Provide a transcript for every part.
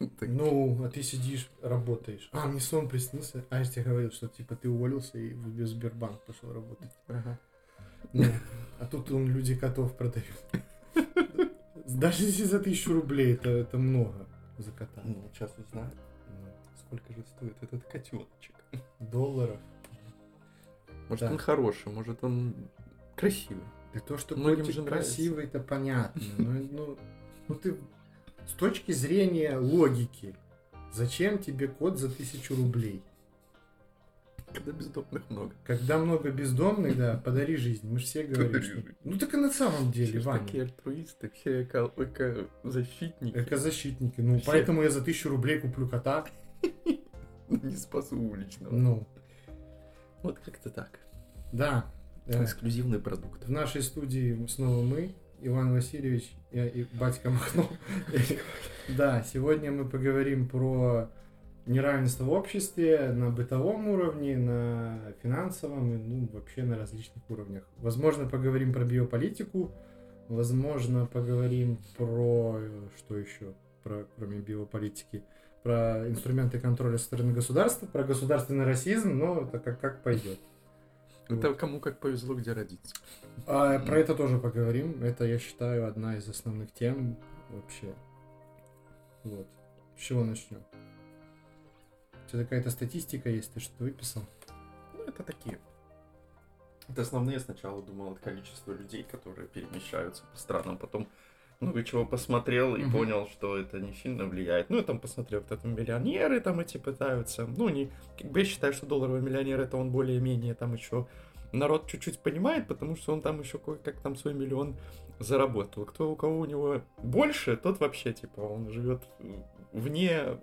Ну, а ты сидишь, работаешь. А, мне сон приснился. А я тебе говорил, что типа ты уволился и в Сбербанк пошел работать. Ага. Ну, а тут он люди котов продают. Даже если за тысячу рублей, это, это много за кота. Ну, сейчас узнаю, сколько же стоит этот котеночек. Долларов. Может, Да. он хороший, может, он красивый. Да то, что Многим котик же красивый, это понятно. Но, ну, ну ты с точки зрения логики, зачем тебе кот за тысячу рублей? Когда бездомных много. Когда много бездомных, да, подари жизнь. Мы же все говорим, что... Ну так и на самом деле, Все Ваня. такие альтруисты, все эко- эко-защитники. Экозащитники. Ну, Все. поэтому я за тысячу рублей куплю кота. Не спасу уличного. Ну, Вот как-то так. да. Эксклюзивный продукт. В нашей студии снова мы, Иван Васильевич я и батька Махно. Да, сегодня мы поговорим про неравенство в обществе на бытовом уровне, на финансовом и ну, вообще на различных уровнях. Возможно, поговорим про биополитику, возможно, поговорим про что еще, про, кроме биополитики, про инструменты контроля со стороны государства, про государственный расизм, но это как, как пойдет. Это кому как повезло, где родиться. А, про это тоже поговорим. Это, я считаю, одна из основных тем вообще. Вот. С чего начнем? У тебя какая-то статистика есть? Ты что выписал? Ну, это такие. Это основные сначала думал от количества людей, которые перемещаются по странам, потом много чего посмотрел и Мгм. понял, что это не сильно влияет. Ну, я там посмотрел, вот это миллионеры там эти пытаются. Ну, не, как бы я считаю, что долларовый миллионер это он более-менее там еще народ чуть-чуть понимает, потому что он там еще кое-как там свой миллион заработал. Кто у кого у него больше, тот вообще типа он живет вне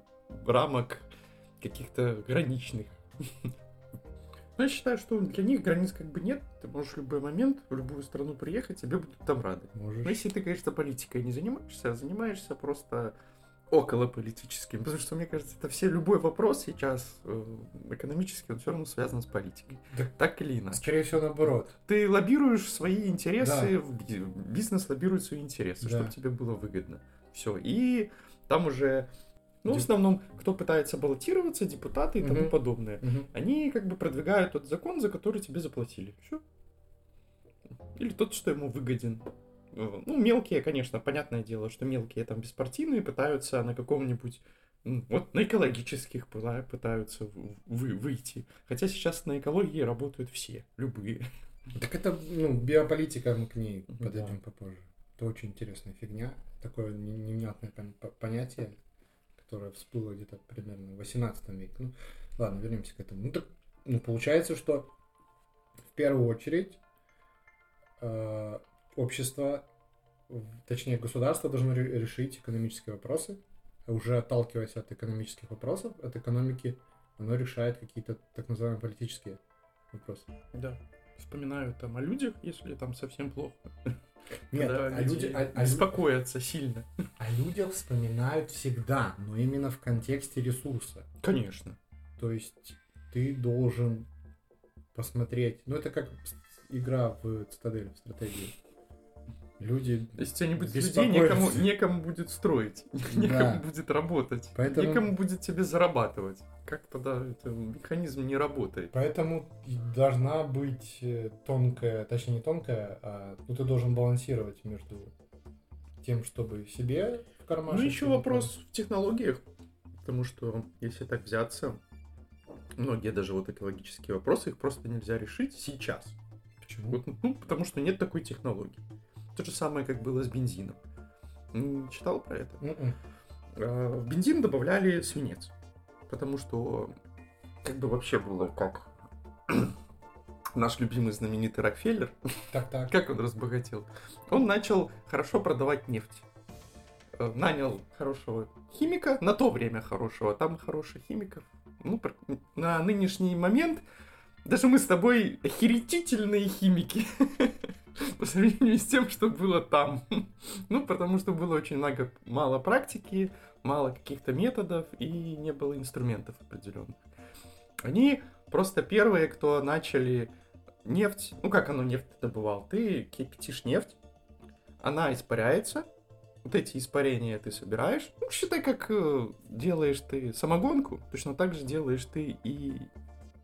рамок каких-то граничных. Ну, я считаю, что для них границ как бы нет. Ты можешь в любой момент в любую страну приехать, тебе будут там рады. Можешь. Но если ты, конечно, политикой не занимаешься, а занимаешься просто около политическим, потому что, мне кажется, это все, любой вопрос сейчас э, экономический, он все равно связан с политикой. Так- Так или иначе. Скорее всего, наоборот. Ты лоббируешь свои интересы, Да. бизнес лоббирует свои интересы, Да. чтобы тебе было выгодно. Все. И там уже, ну, в основном, кто пытается баллотироваться, депутаты и тому Мгм. подобное. Мгм. Они как бы продвигают тот закон, за который тебе заплатили. Все. Или тот, что ему выгоден. Э, Ну, мелкие, конечно, понятное дело, что мелкие там беспартийные пытаются на каком-нибудь вот на экологических пытаются вы, выйти. Хотя сейчас на экологии работают все, любые. Так это, ну, биополитика, мы к ней Да. подойдем попозже. Это очень интересная фигня. Такое не- невнятное пон- по- понятие, которое всплыло где-то примерно в 18 веке. Ну, ладно, вернемся к этому. Ну, так, ну, получается, что в первую очередь э, общество, точнее государство должно ре- решить экономические вопросы, уже отталкиваясь от экономических вопросов, от экономики, оно решает какие-то так называемые политические вопросы. Да. Вспоминаю там о людях, если там совсем плохо. Нет, Когда а люди, а- а беспокоятся сильно. О людях вспоминают всегда, но именно в контексте ресурса. Конечно. То есть ты должен посмотреть. Ну, это как игра в цитадель, в стратегии. Люди. Если у тебя не будет Беспокоятся. людей, некому, некому будет строить, некому Да. будет работать, Поэтому- некому будет тебе зарабатывать. Как тогда это механизм не работает? Поэтому должна быть э, тонкая, точнее не тонкая, а ну, ты должен балансировать между тем, чтобы себе в карман. Ну, еще вопрос в технологиях, потому что если так взяться, многие даже вот экологические вопросы, их просто нельзя решить сейчас. Почему? Вот, ну, потому что нет такой технологии. То же самое, как было с бензином. М, Читал про это? Мгм. А, В бензин добавляли свинец. Потому что как бы вообще было как наш любимый знаменитый Рокфеллер, Так, так. как он разбогател, он начал хорошо продавать нефть. Э, Нанял хорошего химика, на то время хорошего, там хороших химиков. Ну, на нынешний момент даже мы с тобой охерительные химики по сравнению с тем, что было там. Ну, потому что было очень много, мало практики, мало каких-то методов и не было инструментов определенных. Они просто первые, кто начали нефть, ну как оно нефть добывал? Ты кипятишь нефть, она испаряется, вот эти испарения ты собираешь. Ну, считай, как э, делаешь ты самогонку, точно так же делаешь ты и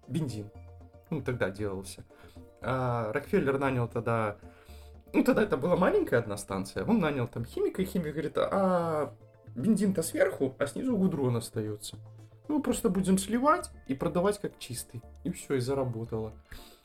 бензин. Ну, тогда делался. А Рокфеллер нанял тогда... Ну, тогда это была маленькая одна станция. Он нанял там химика, и химик говорит, а бензин-то сверху, а снизу гудрон остается. Ну, просто будем сливать и продавать как чистый. И все, и заработало.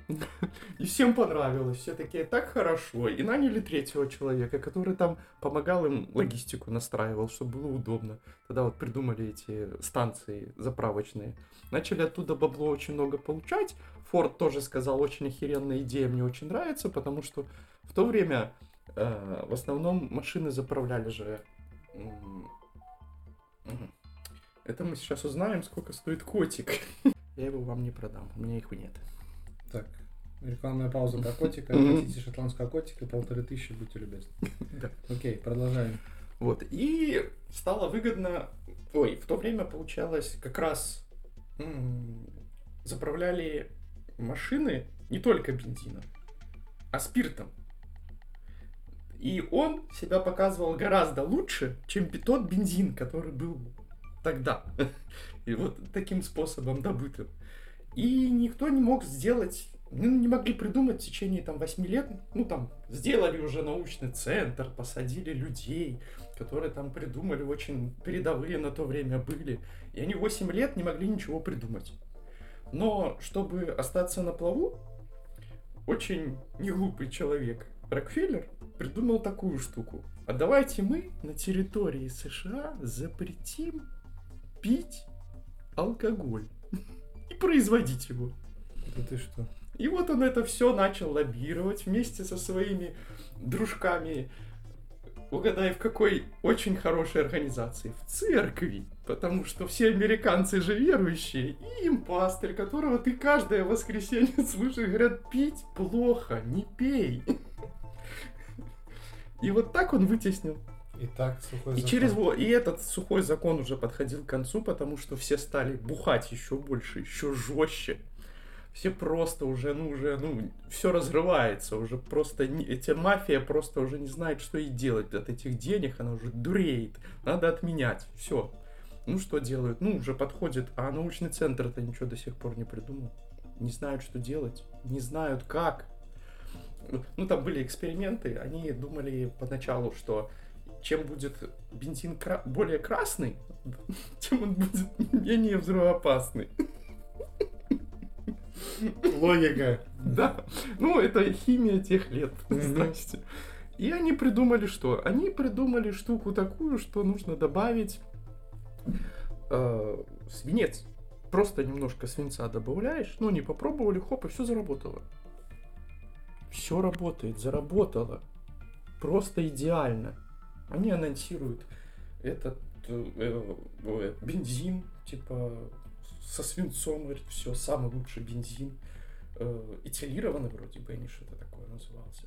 И всем понравилось. Все такие, так хорошо. И наняли третьего человека, который там помогал им логистику настраивал, чтобы было удобно. Тогда вот придумали эти станции заправочные. Начали оттуда бабло очень много получать. Форд тоже сказал, очень охеренная идея, мне очень нравится, потому что в то время э, в основном машины заправляли же... Это мы сейчас узнаем, сколько стоит котик. Я его вам не продам, у меня их нет. Так, рекламная пауза про котика. Хотите шотландского котика, полторы тысячи, будьте любезны. Да. Окей, продолжаем. Вот, и стало выгодно... Ой, в то время получалось как раз заправляли машины не только бензином, а спиртом. И он себя показывал гораздо лучше, чем тот бензин, который был тогда. И вот таким способом добытым. И никто не мог сделать, ну, не могли придумать в течение там 8 лет, ну там сделали уже научный центр, посадили людей, которые там придумали, очень передовые на то время были. И они 8 лет не могли ничего придумать. Но чтобы остаться на плаву, очень неглупый человек Рокфеллер придумал такую штуку. А давайте мы на территории США запретим пить алкоголь и производить его. Да ты что? И вот он это все начал лоббировать вместе со своими дружками. Угадай, в какой очень хорошей организации? В церкви. Потому что все американцы же верующие. И им пастырь, которого ты каждое воскресенье слышишь, говорят, пить плохо, не пей. И вот так он вытеснил И так сухой и закон. через и этот сухой закон уже подходил к концу, потому что все стали бухать еще больше, еще жестче. Все просто уже, ну, уже, ну, все разрывается, уже просто, эта мафия просто уже не знает, что ей делать от этих денег, она уже дуреет, надо отменять, все. Ну, что делают? Ну, уже подходит, а научный центр-то ничего до сих пор не придумал. Не знают, что делать, не знают, как. Ну, там были эксперименты, они думали поначалу, что чем будет бензин кра- более красный, тем он будет менее взрывоопасный. Логика. Да, ну это химия тех лет, здрасте. И они придумали что? Они придумали штуку такую, что нужно добавить э, свинец. Просто немножко свинца добавляешь, ну не попробовали, хоп, и все заработало. Все работает, заработало. Просто идеально. Они анонсируют этот э, э, бензин, типа со свинцом, говорит, все, самый лучший бензин. Э, этилированный вроде бы, они что-то такое назывался.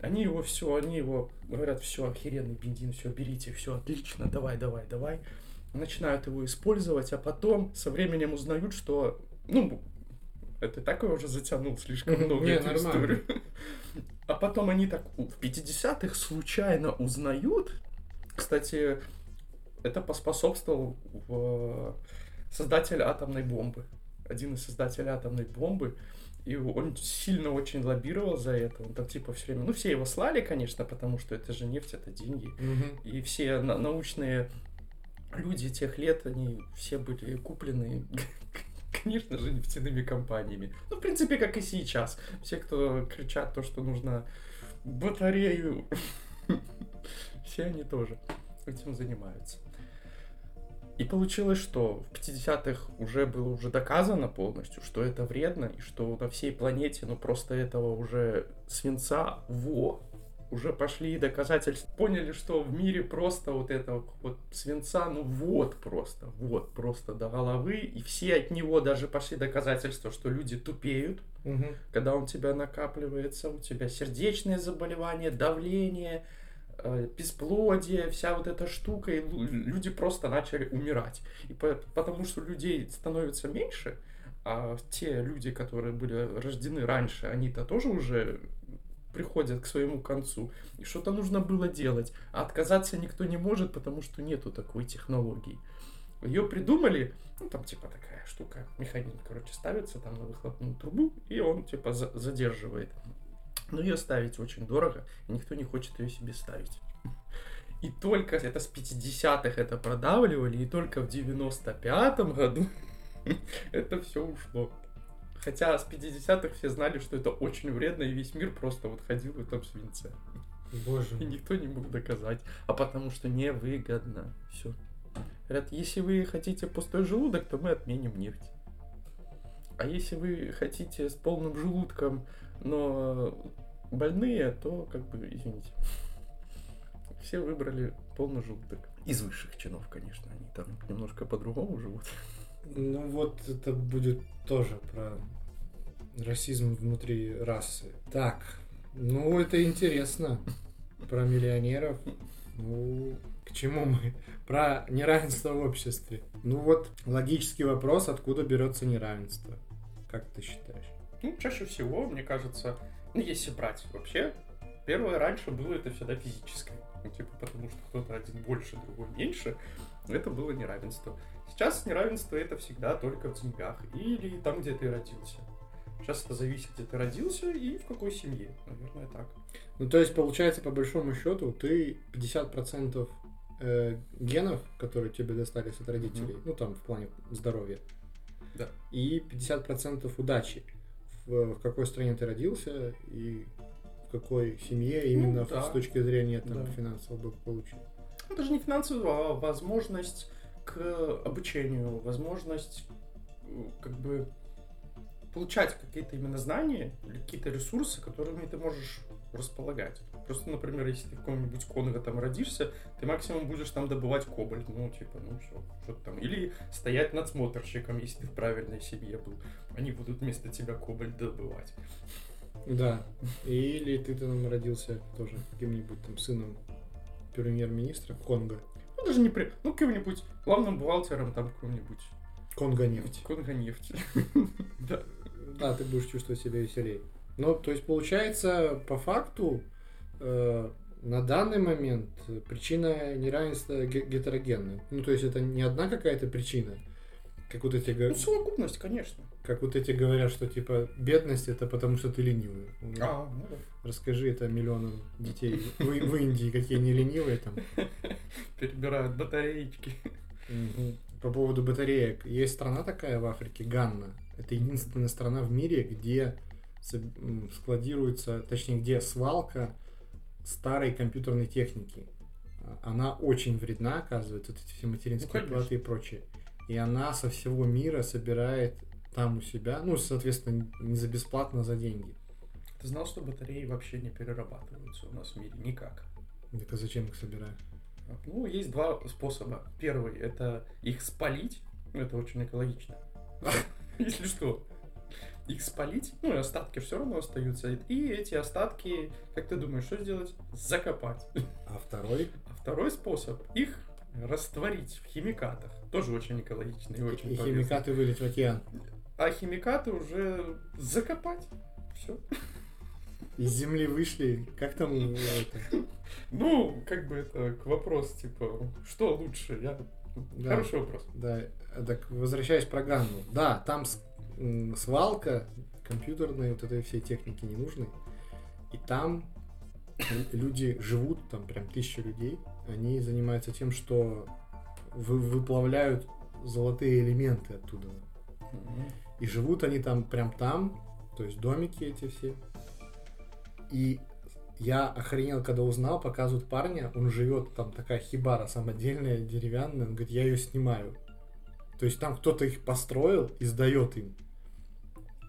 Они его все, они его говорят, все, охеренный бензин, все, берите, все, отлично, давай, давай, давай. Начинают его использовать, а потом со временем узнают, что, ну, это так я уже затянул слишком много Не, эту нормально. историю. А потом они так в 50-х случайно узнают. Кстати, это поспособствовал в- создатель атомной бомбы. Один из создателей атомной бомбы. И он сильно очень лоббировал за это. Он там типа все время... Ну, все его слали, конечно, потому что это же нефть, это деньги. Мгм. И все на- научные люди тех лет, они все были куплены, конечно же, нефтяными компаниями. Ну, в принципе, как и сейчас. Все, кто кричат то, что нужно батарею, все они тоже этим занимаются. И получилось, что в 50-х уже было уже доказано полностью, что это вредно, и что на всей планете, ну просто этого уже свинца, во, уже пошли доказательства. Поняли, что в мире просто вот этого вот свинца, ну вот просто, вот просто до головы. И все от него даже пошли доказательства, что люди тупеют, Мгм. когда он у тебя накапливается, у тебя сердечные заболевания, давление, э, бесплодие, вся вот эта штука, и люди просто начали умирать. И по- потому что людей становится меньше, а те люди, которые были рождены раньше, они-то тоже уже приходят к своему концу, и что-то нужно было делать, а отказаться никто не может, потому что нету такой технологии. Ее придумали, ну там типа такая штука, механизм, короче, ставится там на выхлопную трубу, и он типа за- задерживает. Но ее ставить очень дорого, и никто не хочет ее себе ставить. И только это с 50-х это продавливали, и только в 95-м году это все ушло. Хотя с 50-х все знали, что это очень вредно, и весь мир просто вот ходил в этом свинце. Боже И никто не мог доказать. А потому что невыгодно. Все. Говорят, если вы хотите пустой желудок, то мы отменим нефть. А если вы хотите с полным желудком, но больные, то как бы, извините. Все выбрали полный желудок. Из высших чинов, конечно. Они там немножко по-другому живут. Ну вот это будет тоже про расизм внутри расы. Так, ну это интересно. Про миллионеров. Ну, к чему мы? Про неравенство в обществе. Ну вот, логический вопрос, откуда берется неравенство? Как ты считаешь? Ну, чаще всего, мне кажется, ну, если брать вообще, первое раньше было это всегда физическое. Ну, типа, потому что кто-то один больше, другой меньше. Это было неравенство. Сейчас неравенство это всегда только в деньгах или там, где ты родился. Сейчас это зависит, где ты родился и в какой семье. Наверное, так. Ну, то есть, получается, по большому счету, ты 50% э, генов, которые тебе достались от родителей, ну, там, в плане здоровья, Да. и 50% удачи. В, в какой стране ты родился и в какой семье именно Ну, да. с точки зрения там, Да. финансового благополучия. Ну, даже не финансовую, а возможность к обучению, возможность как бы получать какие-то именно знания или какие-то ресурсы, которыми ты можешь располагать. Просто, например, если ты в каком-нибудь Конго там родишься, ты максимум будешь там добывать кобальт, ну, типа, ну, все, что-то там. Или стоять надсмотрщиком, если ты в правильной семье был. Они будут вместо тебя кобальт добывать. Да. Или ты там родился тоже каким-нибудь там сыном премьер-министра Конго. Ну, даже не при... Ну, каким-нибудь главным бухгалтером там какого-нибудь Конго нефть. Конго нефти. Да. Да, ты будешь чувствовать себя веселее. Ну, то есть, получается, по факту, э, на данный момент причина неравенства ге- гетерогенна. Ну, то есть, это не одна какая-то причина, как вот эти, Ну, совокупность, конечно. Как вот эти говорят, что, типа, бедность это потому, что ты ленивый. А, ну да. Расскажи это миллионам детей в, в Индии, какие они ленивые там. Перебирают батареечки. По поводу батареек. Есть страна такая в Африке, Ганна. Это единственная страна в мире, где складируется, точнее, где свалка старой компьютерной техники. Она очень вредна, оказывается, вот эти все материнские Ну, конечно. платы и прочее. И она со всего мира собирает там у себя, ну, соответственно, не за бесплатно, а за деньги. Ты знал, что батареи вообще не перерабатываются у нас в мире никак? А зачем их собирают? Ну, есть два способа. Первый – это их спалить. Ну, это очень экологично. Если что. Их спалить, ну и остатки все равно остаются. И эти остатки, как ты думаешь, что сделать? Закопать. А второй? А второй способ – их растворить в химикатах. Тоже очень экологично и очень и полезно. химикаты вылить в океан. А химикаты уже закопать. Все. Из земли вышли. Как там это? Ну, как бы это к вопросу, типа, что лучше? Я... Да. Хороший вопрос. Да, так возвращаясь про Ганну. Да, там свалка компьютерной вот этой всей техники ненужной. И там люди живут, там прям тысячи людей. Они занимаются тем, что вы- выплавляют золотые элементы оттуда. И живут они там прям там, то есть домики эти все. И я охренел, когда узнал, показывают парня, он живет, там такая хибара самодельная, деревянная, он говорит, я ее снимаю. То есть там кто-то их построил и сдает им.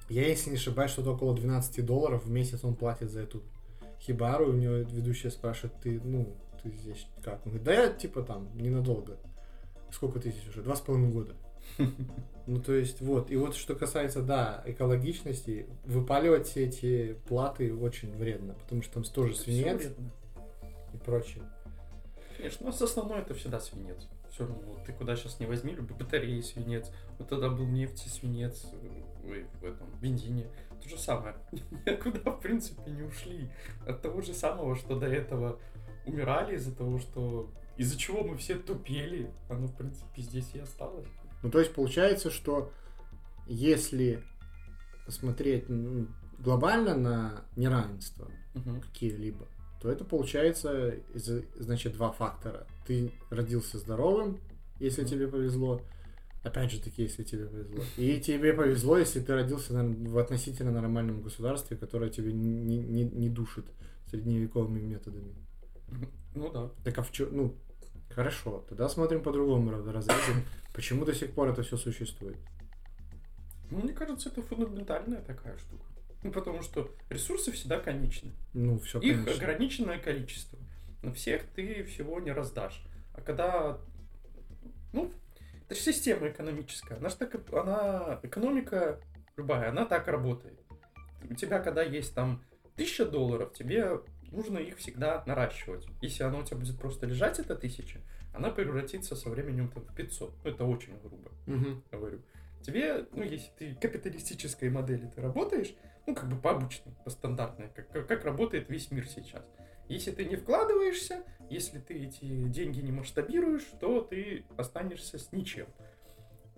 Я, если не ошибаюсь, что-то около 12 долларов в месяц он платит за эту хибару, и у него ведущая спрашивает, ты, ну, ты здесь как? Он говорит, да я, типа, там, ненадолго. Сколько ты здесь уже? Два с половиной года. Ну, то есть, вот. И вот что касается, да, экологичности, выпаливать все эти платы очень вредно, потому что там тоже свинец и прочее. Конечно, но основное это всегда свинец. Все равно, вот ты куда сейчас не возьми, любой батареи свинец. Вот тогда был нефть и свинец. ой, в этом бензине. То же самое. Никуда, в принципе, не ушли. От того же самого, что до этого умирали из-за того, что из-за чего мы все тупели, оно, в принципе, здесь и осталось. Ну, то есть получается, что если смотреть глобально на неравенство Мгм. какие-либо, то это получается, значит, два фактора. Ты родился здоровым, если Мгм. тебе повезло. Опять же таки, если тебе повезло. И тебе повезло, если ты родился в относительно нормальном государстве, которое тебе не, не, не душит средневековыми методами. Ну да. Так а в чё- Ну, хорошо, тогда смотрим по другому разрезу. Почему до сих пор это все существует? Ну, мне кажется, это фундаментальная такая штука. Ну, потому что ресурсы всегда конечны. Ну, все, Их конечно. ограниченное количество. На всех ты всего не раздашь. А когда... Ну, это же система экономическая. Она, ж так, она экономика любая, она так работает. У тебя, когда есть там тысяча долларов, тебе нужно их всегда наращивать. Если она у тебя будет просто лежать, эта тысяча, она превратится со временем там, в 500. Ну, это очень грубо Мгм. говорю. Тебе, ну, если ты капиталистической модели ты работаешь, ну, как бы по обычной, по стандартной, как, как, как работает весь мир сейчас. Если ты не вкладываешься, если ты эти деньги не масштабируешь, то ты останешься с ничем.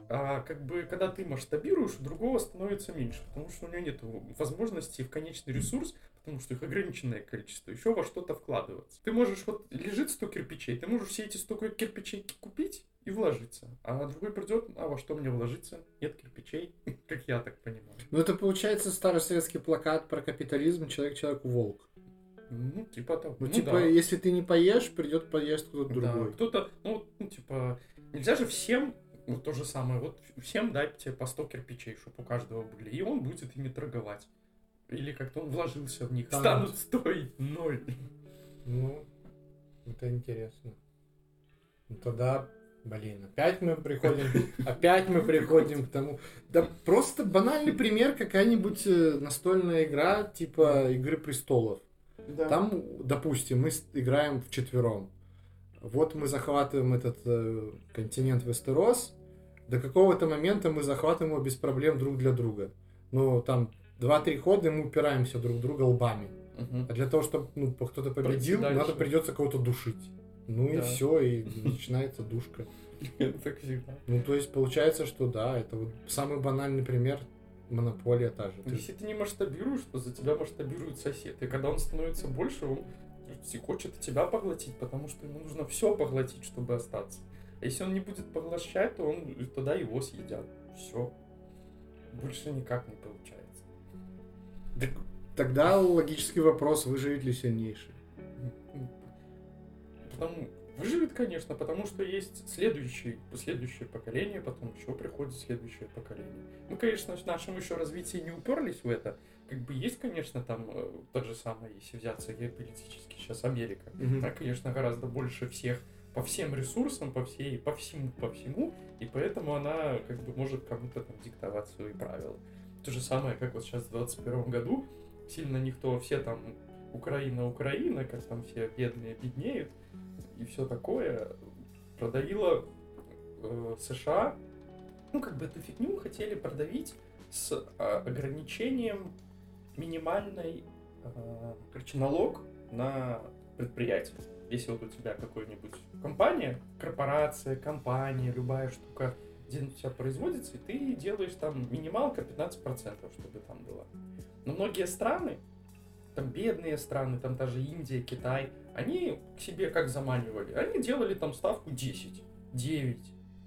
А как бы, когда ты масштабируешь, другого становится меньше, потому что у него нет возможности в конечный ресурс, потому что их ограниченное количество, еще во что-то вкладываться. Ты можешь, вот лежит 100 кирпичей, ты можешь все эти 100 кирпичей купить и вложиться. А другой придет, а во что мне вложиться? Нет кирпичей, как я так понимаю. Ну, это получается старый советский плакат про капитализм «Человек человеку волк». Ну, типа того. Ну, Ну типа, да. если ты не поешь, придет поесть кто-то Да, другой. кто-то, ну, ну, типа, нельзя же всем, вот то же самое, вот всем дать тебе по 100 кирпичей, чтобы у каждого были, и он будет ими торговать. Или как-то он вложился в них, Да. станут стоить ноль. Ну, это интересно. Ну, тогда, блин, опять мы приходим, опять мы приходим к тому. Да просто банальный пример, какая-нибудь э, настольная игра, типа Игры престолов. Там, допустим, мы играем в четвером. Вот мы захватываем этот э, континент Вестерос. До какого-то момента мы захватываем его без проблем друг для друга. Но там 2-3 хода и мы упираемся друг друга лбами. Мгм. А для того, чтобы ну, кто-то победил, Пройти надо придется кого-то душить. Ну и Да. все, и начинается душка. Так всегда. Ну, то есть получается, что да, это вот самый банальный пример монополия та же. Если ты не масштабируешь, то за тебя масштабирует сосед. И когда он становится больше, он хочет тебя поглотить, потому что ему нужно все поглотить, чтобы остаться. Если он не будет поглощать, то он тогда его съедят. Все. Больше никак не получается. Так Тогда логический вопрос, выживет ли сильнейший. Потому, выживет, конечно, потому что есть следующий, следующее поколение, потом еще приходит следующее поколение. Мы, конечно, в нашем еще развитии не уперлись в это. Как бы есть, конечно, там э, тот же самый, если взяться геополитически, сейчас Америка. Она, конечно, гораздо больше всех по всем ресурсам, по всей, по всему, по всему, и поэтому она как бы может кому-то там диктовать свои правила. То же самое, как вот сейчас в 21 году, сильно никто, все там Украина, Украина, как там все бедные беднеют, и все такое, продавила э, США, ну, как бы эту фигню хотели продавить с а, ограничением минимальной, э, короче, налог на предприятие. Если вот у тебя какой-нибудь компания, корпорация, компания, любая штука, где у тебя производится, и ты делаешь там минималка 15%, чтобы там было. Но многие страны, там бедные страны, там даже Индия, Китай, они к себе как заманивали? Они делали там ставку 10, 9,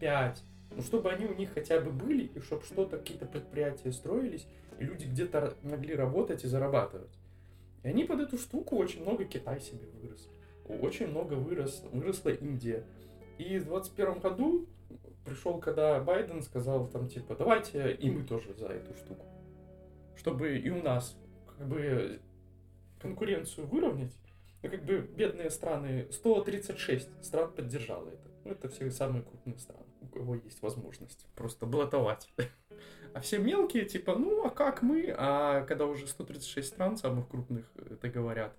5, ну, чтобы они у них хотя бы были, и чтобы что-то, какие-то предприятия строились, и люди где-то могли работать и зарабатывать. И они под эту штуку очень много Китай себе вырос. Очень много вырос, выросла Индия. И в 21 году пришел, когда Байден сказал там типа, давайте и мы тоже за эту штуку. Чтобы и у нас как бы конкуренцию выровнять. Ну, как бы бедные страны, 136 стран поддержало это. Ну, это все самые крупные страны, у кого есть возможность просто блатовать. А все мелкие, типа, ну, а как мы? А когда уже 136 стран самых крупных это говорят,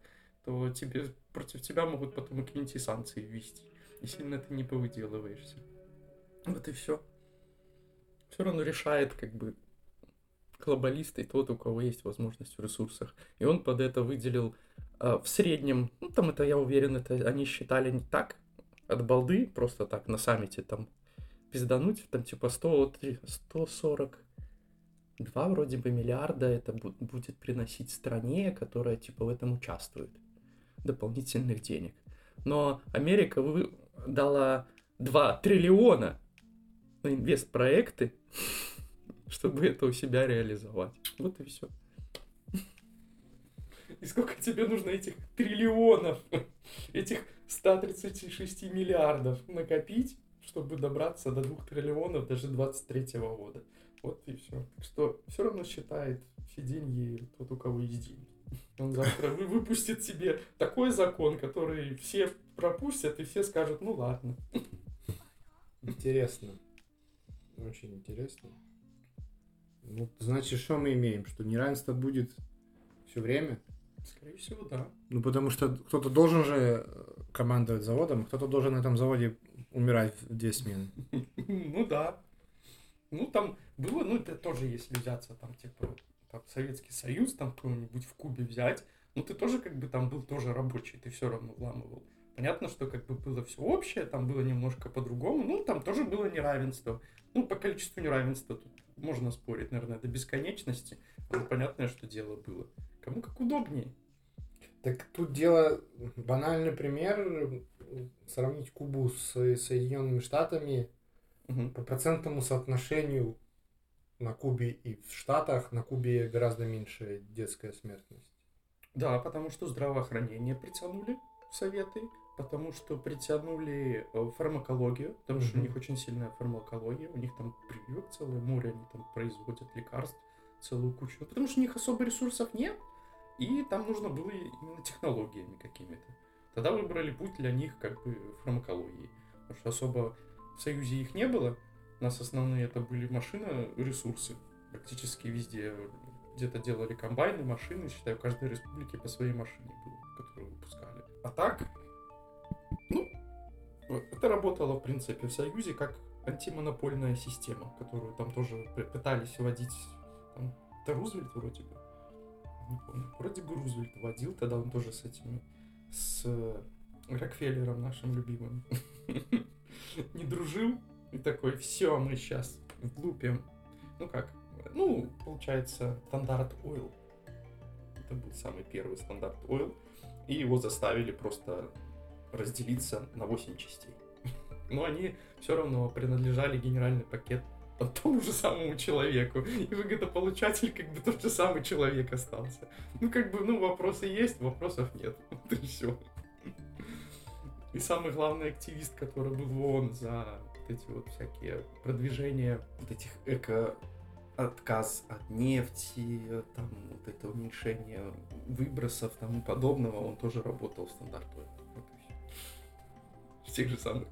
то тебе, против тебя могут потом и какие-нибудь санкции ввести. И сильно ты не повыделываешься. Вот и все. Все равно решает, как бы, глобалист и тот, у кого есть возможность в ресурсах. И он под это выделил э, в среднем, ну там это, я уверен, это они считали не так, от балды, просто так на саммите там пиздануть, там типа 100, 142 вроде бы миллиарда это будет приносить стране, которая типа в этом участвует, дополнительных денег. Но Америка вы... дала 2 триллиона на инвестпроекты, чтобы это у себя реализовать. Вот и все. И сколько тебе нужно этих триллионов, этих 136 миллиардов накопить, чтобы добраться до 2 триллионов даже 23 года. Вот и все. Так что все равно считает все деньги тот, у кого есть деньги. Он завтра выпустит себе такой закон, который все пропустят, и все скажут, ну ладно. Интересно. Очень интересно. Ну, значит, что мы имеем? Что неравенство будет все время? Скорее всего, да. Ну, потому что кто-то должен же э, командовать заводом, кто-то должен на этом заводе умирать в две смены. Ну да. Ну там было, ну это тоже если взяться там типа там, Советский Союз, там какой-нибудь в Кубе взять, ну ты тоже как бы там был тоже рабочий, ты все равно вламывал. Понятно, что как бы было все общее, там было немножко по-другому, ну там тоже было неравенство. Ну по количеству неравенства тут можно спорить, наверное, до бесконечности, но понятное, что дело было. Кому как удобнее. Так тут дело, банальный пример, сравнить Кубу с Соединенными Штатами угу. по процентному соотношению на Кубе и в Штатах, на Кубе гораздо меньше детская смертность. Да, потому что здравоохранение притянули в Советы, потому что притянули э, фармакологию, потому что у них очень сильная фармакология, у них там прививок целое море, они там производят лекарств целую кучу, ну, потому что у них особо ресурсов нет, и там нужно было именно технологиями какими-то. Тогда выбрали путь для них как бы фармакологии. Потому что особо в Союзе их не было. У нас основные это были машины, ресурсы. Практически везде где-то делали комбайны, машины. Считаю, в каждой республике по своей машине было, которую выпускали. А так, ну, это работало, в принципе, в Союзе как антимонопольная система, которую там тоже пытались вводить. Там, это Рузвельт вроде бы не помню. Вроде бы Рузвельт водил, тогда он тоже с этими, с Рокфеллером нашим любимым, не дружил. И такой, все, мы сейчас влупим. Ну как, ну, получается, стандарт Oil. Это был самый первый стандарт Oil. И его заставили просто разделиться на 8 частей. Но они все равно принадлежали генеральный пакет тому же самому человеку. И выгодополучатель как бы тот же самый человек остался. Ну, как бы, ну, вопросы есть, вопросов нет. Вот и все. И самый главный активист, который был в за эти вот всякие продвижения вот этих эко отказ от нефти, там вот это уменьшение выбросов тому подобного, он тоже работал в стандарту. Вот В тех же самых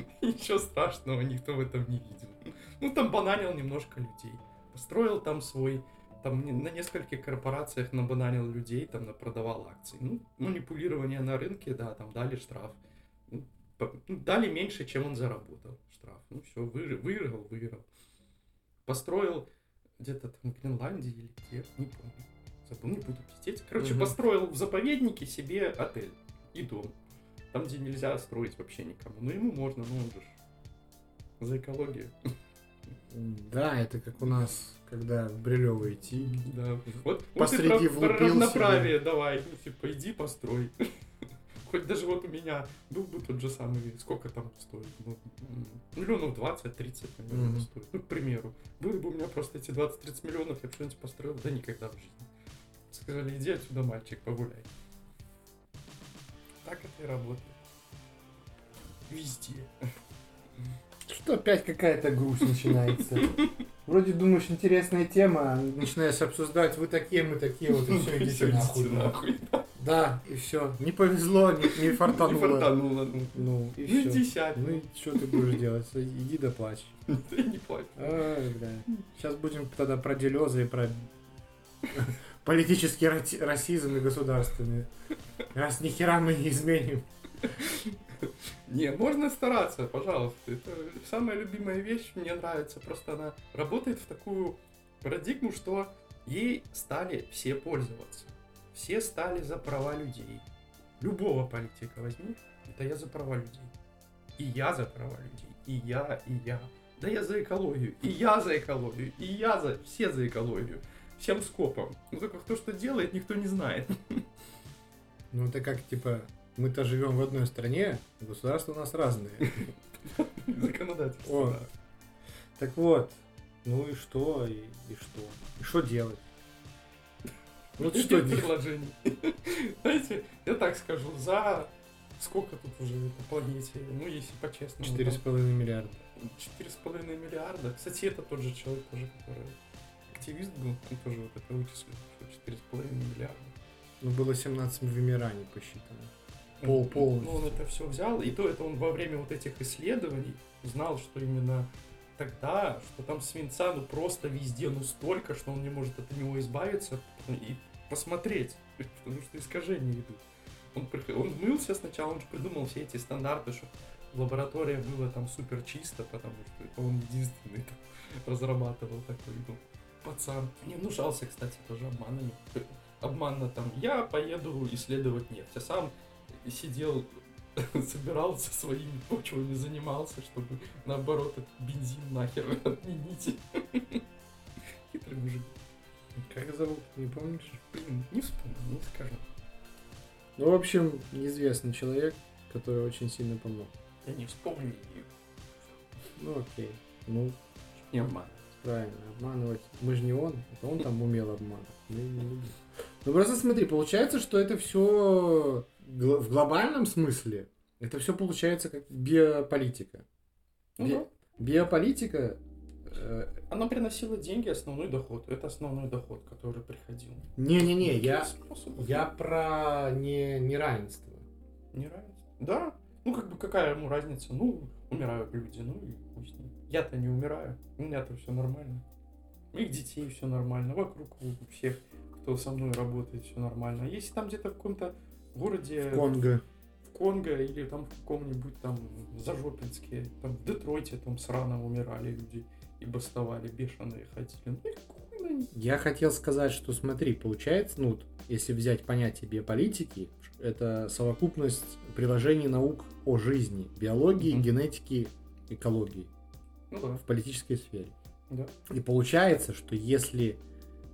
Ничего страшного, никто в этом не видел. Ну, там бананил немножко людей. Построил там свой, там на нескольких корпорациях набананил людей, там продавал акции. Ну, манипулирование на рынке, да, там дали штраф. Ну, ну дали меньше, чем он заработал штраф. Ну, все, выиграл, выиграл. Построил где-то там в Гренландии или где, не помню. Забыл, не буду пиздеть. Короче, угу. построил в заповеднике себе отель и дом. Там, где нельзя строить вообще никому. Но ему можно, ну он же за экологию. Да, это как у нас, когда в Брилево идти. Да. Вот, посреди вот про, про равноправие себе. давай. Ну, типа, иди построй. Хоть даже вот у меня был бы тот же самый, сколько там стоит? Ну, миллионов 20-30, наверное, mm-hmm. стоит. Ну, к примеру. Были бы у меня просто эти 20-30 миллионов, я бы что-нибудь построил, да никогда в жизни. Сказали, иди отсюда, мальчик, погуляй. Так это и работает. Везде. Что опять какая-то грусть начинается. Вроде думаешь, интересная тема, начинаешь обсуждать, вы такие, мы такие, вот и все, идите нахуй. нахуй. Да, и все. Не повезло, не, не фартануло. Не фартануло. Ну, ну и ну, все. Ну и что ты будешь делать? Иди да плачь. Ты не плачь. Ой. Сейчас будем тогда про делезы и про политический расизм и государственный. Раз ни хера мы не изменим. Не, можно стараться, пожалуйста. Это самая любимая вещь, мне нравится. Просто она работает в такую парадигму, что ей стали все пользоваться. Все стали за права людей. Любого политика возьми, это я за права людей. И я за права людей. И я, и я. Да я за экологию. И я за экологию. И я за... Все за экологию. Всем скопом. Но только кто что делает, никто не знает. Ну это как, типа, мы-то живем в одной стране, государства у нас разные. Законодательство. Так вот, ну и что, и, и что? И что делать? Ну вот что Нет делать? предложений. Знаете, я так скажу, за сколько тут уже по планете, ну если по-честному. Четыре с там половиной миллиарда. четыре с половиной миллиарда. Кстати, это тот же человек тоже, который активист был, он тоже вот это вычислил, что четыре с половиной миллиарда. Ну было 17 вымираний посчитано. Пол- полностью. Ну, он это все взял, и то это он во время вот этих исследований знал, что именно тогда, что там свинца ну просто везде ну столько, что он не может от него избавиться и посмотреть, потому что искажения идут. Он, он мылся сначала, он же придумал все эти стандарты, чтобы в лаборатории было там супер чисто, потому что он единственный там разрабатывал такой, ну, пацан. Не внушался, кстати, тоже обманами. Обманно там, я поеду исследовать нефть, а сам сидел, собирался своими почвами, занимался, чтобы наоборот этот бензин нахер отменить. Хитрый мужик. Как зовут, не помнишь? Не вспомню, не скажу. Ну, в общем, неизвестный человек, который очень сильно помог. Я не вспомню. Ну, окей. Ну, Не обман. правильно, обманывать. Мы же не он, это он там умел обманывать. Мы не любим. Ну, просто смотри, получается, что это все в глобальном смысле, это все получается как биополитика. Ну Би-. Биополитика Она приносила деньги, основной доход. Это основной доход, который приходил. Не-не-не, я, я про не, неравенство. Не разница. Да. Ну, как бы какая ему разница? Ну, умирают люди, ну и пусть. Я-то не умираю. У меня-то все нормально. У моих детей все нормально. Вокруг у всех, кто со мной работает, все нормально. Если там где-то в каком-то городе, Конго. в Конго или там в каком-нибудь там Зажопинске, там в Детройте там срано умирали люди и бастовали, бешеные ходили. Ну и хуй на них. Я хотел сказать, что смотри, получается, ну, если взять понятие биополитики, это совокупность приложений наук о жизни, биологии, Мгм. генетики, экологии Ну да, в политической сфере. да. И получается, что если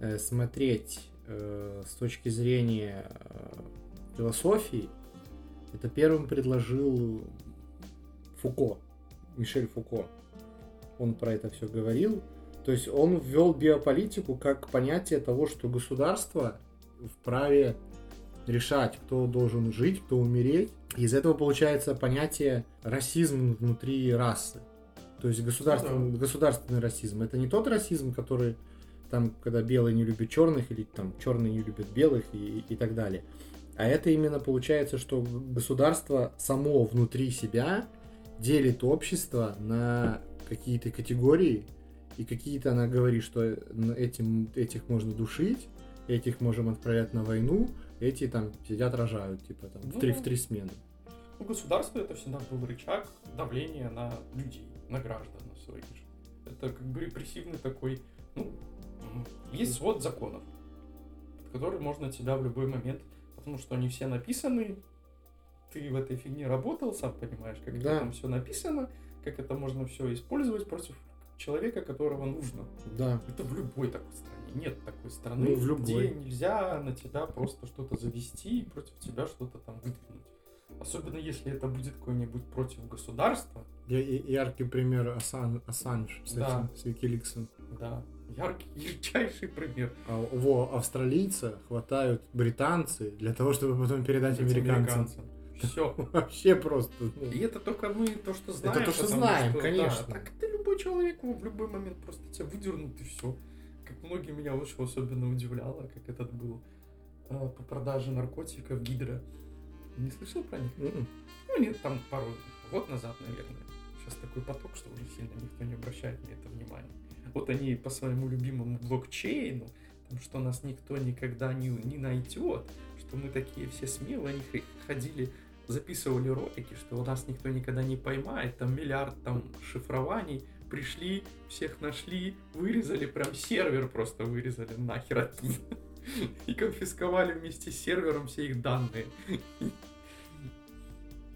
э, смотреть э, с точки зрения э, философии, это первым предложил Фуко, Мишель Фуко. Он про это все говорил. То есть он ввел биополитику как понятие того, что государство вправе решать, кто должен жить, кто умереть. Из этого получается понятие расизм внутри расы. То есть государственный, Ну государственный расизм. Это не тот расизм, который там, когда белые не любят черных, или там черные не любят белых и, и так далее. А это именно получается, что государство само внутри себя делит общество на какие-то категории, и какие-то она говорит, что этим, этих можно душить, этих можем отправлять на войну, эти там сидят, рожают, типа там, в, три, в три смены. У государства это всегда был рычаг давления на людей, на граждан на своих. Это как бы репрессивный такой, ну, есть свод законов, под который можно тебя в любой момент, потому что они все написаны, ты в этой фигне работал, сам понимаешь, как Да. там все написано, как это можно все использовать против человека, которого нужно. Да. Это в любой такой стране. Нет такой страны, Ну, в любой. где нельзя на тебя просто что-то завести и против тебя что-то там выдвинуть. Особенно если это будет какой-нибудь против государства. Я- яркий пример Асан, Ассанж с Да. этим, с Викиликсом. Да, яркий, ярчайший пример. А во австралийца хватают британцы для того, чтобы потом передать Этим американцам. Все. Вообще просто. ну, И это только мы то, что знаем. то, что знаем, да, конечно. так это любой человек в любой момент просто тебя выдернут и все. Как многие меня очень особенно удивляло, как этот был э, по продаже наркотиков Гидра. Не слышал про них? м-м. Ну, нет, там пару год назад, наверное. Сейчас такой поток, что уже сильно никто не обращает на это внимания. Вот они по своему любимому блокчейну, там, что нас никто никогда не, не найдет, что мы такие все смелые, они ходили записывали ролики, что у нас никто никогда не поймает, там миллиард там шифрований, пришли, всех нашли, вырезали, прям сервер просто вырезали нахер оттуда. И конфисковали вместе с сервером все их данные.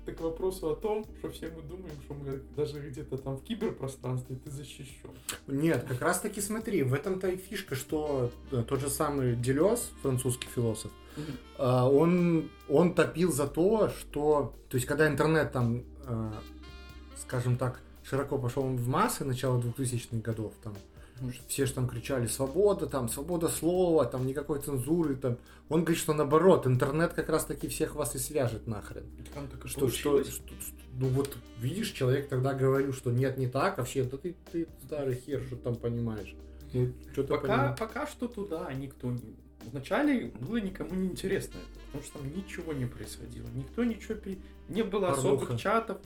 Так к вопросу о том, что все мы думаем, что мы даже где-то там в киберпространстве ты защищен. Нет, как раз таки смотри, в этом-то и фишка, что э, тот же самый Делес, французский философ, э, он, он топил за то, что... То есть, когда интернет там, э, скажем так, широко пошел в массы начала 2000-х годов, там, все же там кричали свобода, там свобода слова, там никакой цензуры, там. Он говорит, что наоборот, интернет как раз таки всех вас и свяжет нахрен. Там так и Что, что, что- что- ну вот видишь, человек тогда говорил, что нет, не так, а вообще, да ты, ты старый хер, что там понимаешь. Ну, что Пока, понимаешь? пока что туда никто не... Вначале было никому не интересно это, потому что там ничего не происходило. Никто ничего... пере- Не было Порнуха. особых чатов.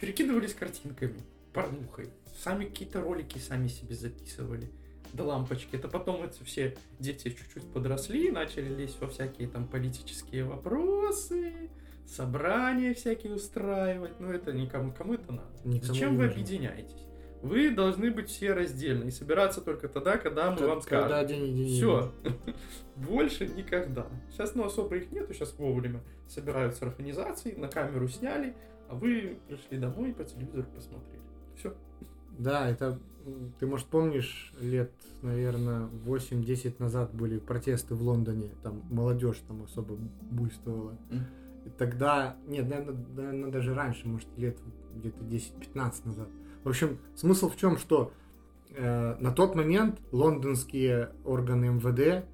Перекидывались картинками, порнухой. Сами какие-то ролики сами себе записывали до лампочки. Это потом это все дети чуть-чуть подросли, начали лезть во всякие там политические вопросы, собрания всякие устраивать. Ну это никому, кому это надо? Никому Зачем вы объединяетесь? Вы должны быть все раздельно и собираться только тогда, когда мы вам скажем. Когда день, день, Все. Больше никогда. Сейчас, ну, особо их нету, сейчас вовремя собираются организации, на камеру сняли, а вы пришли домой и по телевизору посмотрели. Все. Да, это, ты, может, помнишь, лет, наверное, 8-10 назад были протесты в Лондоне, там молодежь там особо буйствовала. И тогда, нет, наверное, даже раньше, может, лет где-то 10-15 назад. В общем, смысл в чем, что э, на тот момент лондонские органы МВД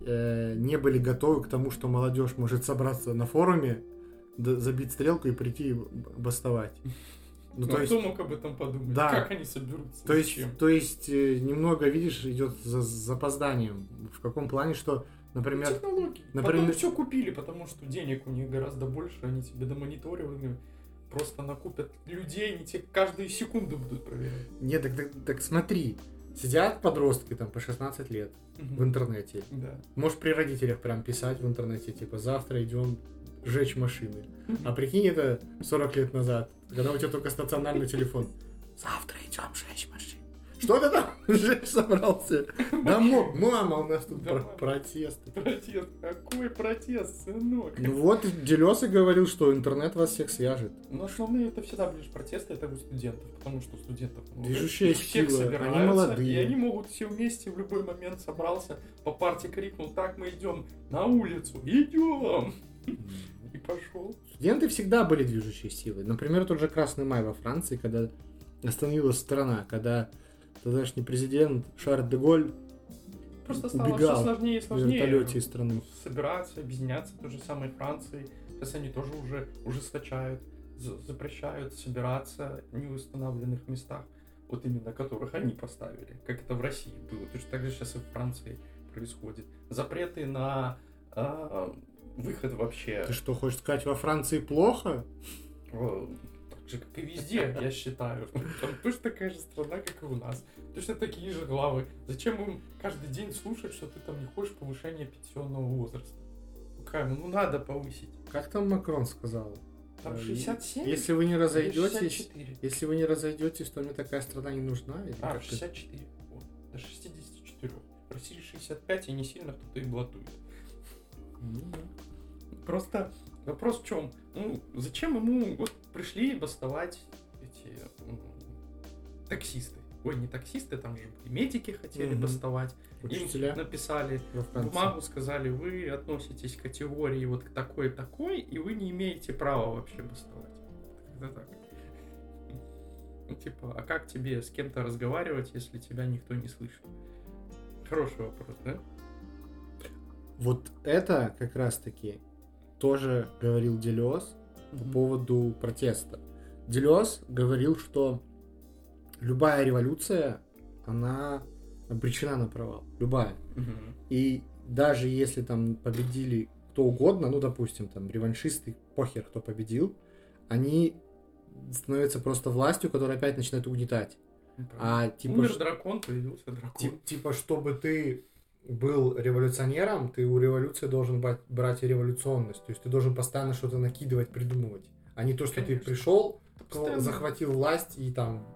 э, не были готовы к тому, что молодежь может собраться на форуме, забить стрелку и прийти бастовать. Ну, Ну, то а есть, кто мог об этом подумать? Да. Как они соберутся? то есть, Зачем? то есть э, немного, видишь, идет за с запозданием. В каком плане, что, например, Технологии. например- Потом все купили, потому что денег у них гораздо больше, они тебе до мониторинга просто накупят людей, они тебе каждую секунду будут проверять. нет, так, так- так смотри, сидят подростки там по 16 лет в интернете, Да. Можешь при родителях прям писать в интернете, типа, завтра идем жечь машины. А прикинь, это 40 лет назад, когда у тебя только стационарный телефон. Завтра идем жечь машины. Что ты там жечь собрался? Да, мо- мама, у нас тут про- мама. протесты. Протест. Какой протест, сынок? Ну вот, Делес и говорил, что интернет вас всех свяжет. Но основные это всегда ближе протесты, это у студентов, потому что студентов много. Движущая всех сила, собираются, они молодые. И они могут все вместе в любой момент собрался, по парте крикнул, так мы идем на улицу, идем! И пошел. Студенты всегда были движущей силой. Например, тот же Красный май во Франции, когда остановилась страна, когда тогдашний президент Шарль де Голь Просто стало Убегал все сложнее и в сложнее. вертолете из страны. собираться, объединяться, той же самой Франции. Сейчас они тоже уже ужесточают, за- запрещают собираться в неустановленных местах, вот именно которых они поставили, как это в России было. Точно так же сейчас и в Франции происходит. Запреты на а, выход вообще, Ты что, хочешь сказать, во Франции плохо? Э, же, как и везде, я считаю. Там точно такая же страна, как и у нас. Точно такие же главы. Зачем им каждый день слушать, что ты там не хочешь повышения пенсионного возраста? Ну, ну надо повысить. Как там Макрон сказал? Там Э, 67? Если вы не разойдетесь, 64? если вы не разойдетесь, то мне такая страна не нужна. или А, как ты? 64. Вот. До 64. В России 65, и не сильно кто-то и блатует. Да. Просто вопрос в чем? Ну, зачем ему вот пришли бастовать эти таксисты? Ой, не таксисты, там же медики хотели Мгм. бастовать. Учителя Им написали бумагу, сказали, вы относитесь к категории вот к такой-такой, и вы не имеете права вообще бастовать. Это так. Ну, типа, а как тебе с кем-то разговаривать, если тебя никто не слышит? Хороший вопрос, да? Вот это как раз-таки тоже говорил Делес по поводу протеста. Делес говорил, что любая революция, она обречена на провал. Любая. И даже если там победили кто угодно, ну, допустим, там, реваншисты, похер, кто победил, они становятся просто властью, которая опять начинает угнетать. А типа, Умер ш- дракон, появился дракон. ти- типа, чтобы ты был революционером, ты у революции должен брать, и революционность. То есть ты должен постоянно что-то накидывать, придумывать. А не то, что Конечно. ты пришел, Постоянно. захватил власть и там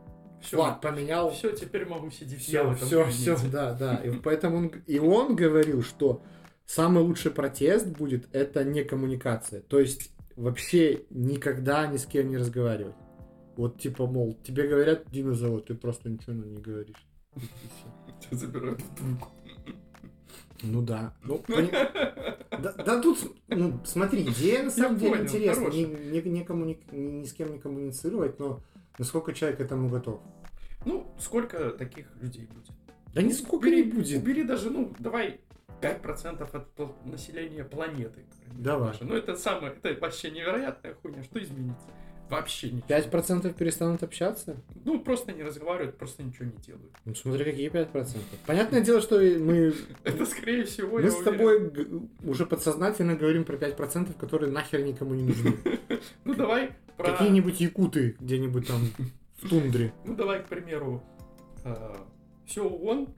Всё, флаг поменял. Все, теперь могу сидеть Все, я в этом все, кабинете. все, да, да. И поэтому он, и он говорил, что самый лучший протест будет это не коммуникация. То есть вообще никогда ни с кем не разговаривать. Вот типа, мол, тебе говорят Дина зовут, ты просто ничего не говоришь. Тебя забирают трубку. Ну да. Ну, пони- да, да тут, ну, смотри, идея на самом Я деле понял, интересная. хорошая. Не, не- не коммуни- ни с кем не коммуницировать, но насколько человек к этому готов. Ну, сколько таких людей будет? Да нисколько убери, не будет. Убери даже, ну, давай 5% от населения планеты. Давай. Ну, это самое, это вообще невероятная хуйня. Что изменится? Вообще ничего. 5% перестанут общаться? Ну, просто не разговаривают, просто ничего не делают. Ну, смотри, какие 5%. Понятное дело, что мы, Это, скорее всего, мы с тобой уже подсознательно говорим про 5%, которые нахер никому не нужны. Ну, давай про... Какие-нибудь якуты где-нибудь там в тундре. Ну, давай, к примеру, все ООН,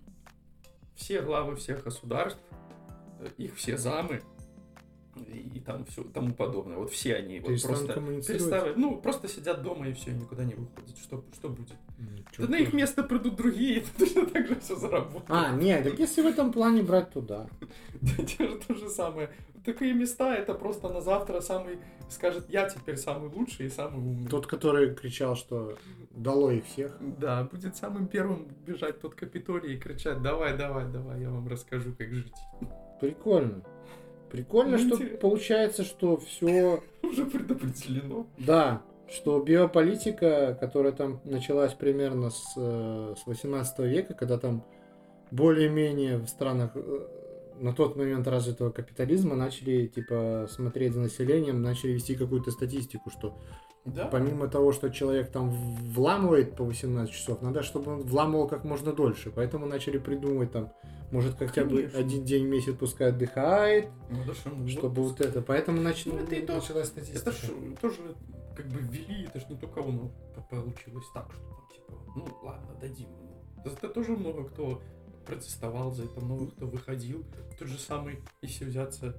все главы всех государств, э, их все замы, и, и там все тому подобное. Вот все они вот просто переставят, ну, просто сидят дома и все, никуда не выходят. Что, что будет? М, Да на их место придут другие, и точно так же все заработает. А, нет, так если в этом плане брать туда. Да, те же то же самое. Такие места, это просто на завтра самый скажет, я теперь самый лучший и самый умный. Тот, который кричал, что дало их всех. Да, будет самым первым бежать под Капитолий и кричать, давай, давай, давай, я вам расскажу, как жить. Прикольно. Прикольно, Ну, что интересно. получается, что все, Уже предопределено. да, что биополитика, которая там началась примерно с, э, с 18 века, когда там более-менее в странах э, на тот момент развитого капитализма начали типа смотреть за населением, начали вести какую-то статистику, что Да? помимо того, что человек там вламывает по 18 часов, надо, чтобы он вламывал как можно дольше. Поэтому начали придумывать там, может, хотя бы Конечно. один день в месяц пускай отдыхает, Ну, да что, ну, чтобы вот вот это. Поэтому нач... Ну, это и то. началась статистика. Это ж тоже как бы ввели, это ж не только оно п- получилось так, что там типа, ну ладно, дадим ему. Это тоже много кто протестовал за это, много кто выходил. Тот же самый, если взяться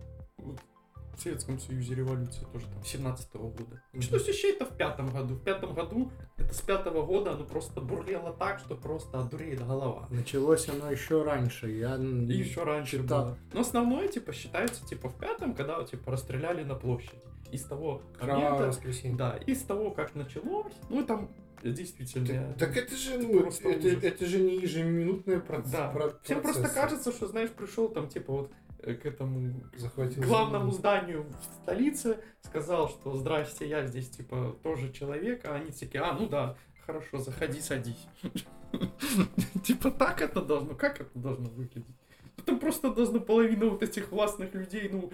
в Советском Союзе революция тоже там 17 года. Мгм. Что еще это в пятом году? В пятом году, это с пятого года оно просто бурлело так, что просто одуреет голова. Началось оно еще раньше. Я И еще раньше читал. было. Но основное, типа, считается, типа, в пятом, когда, типа, расстреляли на площади. Из того момента, воскресенье. да, из того, как началось, ну, там, действительно... Так, так это же, Это ну, это, ужас. это же не ежеминутный проц- Да. про- Всем просто процесс. кажется, что, знаешь, пришел там, типа, вот к этому Захватил главному зданию в столице, сказал, что здрасте, я здесь, типа, тоже человек, а они такие, а, ну да, хорошо, заходи, садись. Типа, так это должно, как это должно выглядеть? Там просто должна половина вот этих властных людей, ну,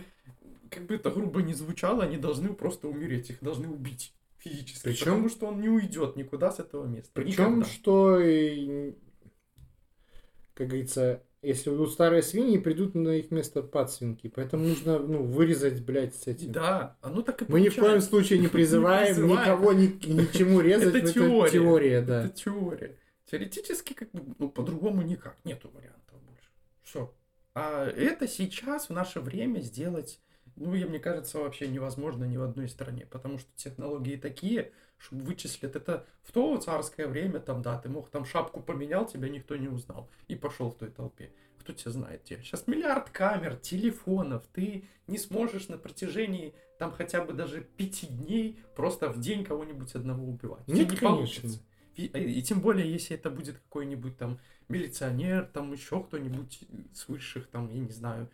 как бы это грубо не звучало, они должны просто умереть, их должны убить физически. Причем- Потому что он не уйдет никуда с этого места. Причем, Никогда. что, и, как говорится, если уйдут старые свиньи, придут на их место подсвинки. Поэтому нужно, ну, вырезать, блядь, с этим. Да, оно так и Мы ни в коем получается. случае не призываем Не призываем. никого ни, ни к чему резать. Это теория. теория, да. Это теория. Теоретически, как бы, ну, по-другому никак. Нету вариантов больше. Все. А это сейчас, в наше время, сделать, ну, я, мне кажется, вообще невозможно ни в одной стране. Потому что технологии такие, чтобы вычислить это в то царское время, там, да, ты мог там шапку поменял, тебя никто не узнал. И пошел в той толпе. Кто тебя знает где? Сейчас миллиард камер, телефонов. Ты не сможешь на протяжении там хотя бы даже пяти дней просто в день кого-нибудь одного убивать. Тебя Нет, не конечно. получится. И, и тем более, если это будет какой-нибудь там милиционер, там еще кто-нибудь с высших, там, я не знаю,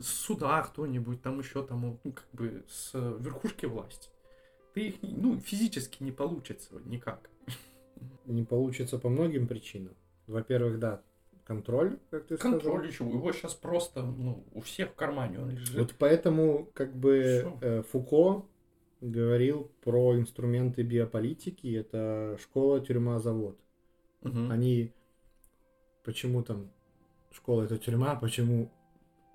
суда кто-нибудь, там еще там, ну, как бы с верхушки власти. Ты их, ну, физически не получится никак. Не получится по многим причинам. Во-первых, да, контроль, как ты сказал. Контроль еще, его сейчас просто, ну, у всех в кармане он лежит. Вот поэтому, как бы, э, Фуко говорил про инструменты биополитики. Это школа, тюрьма, завод. Мгм. Они почему там школа это тюрьма,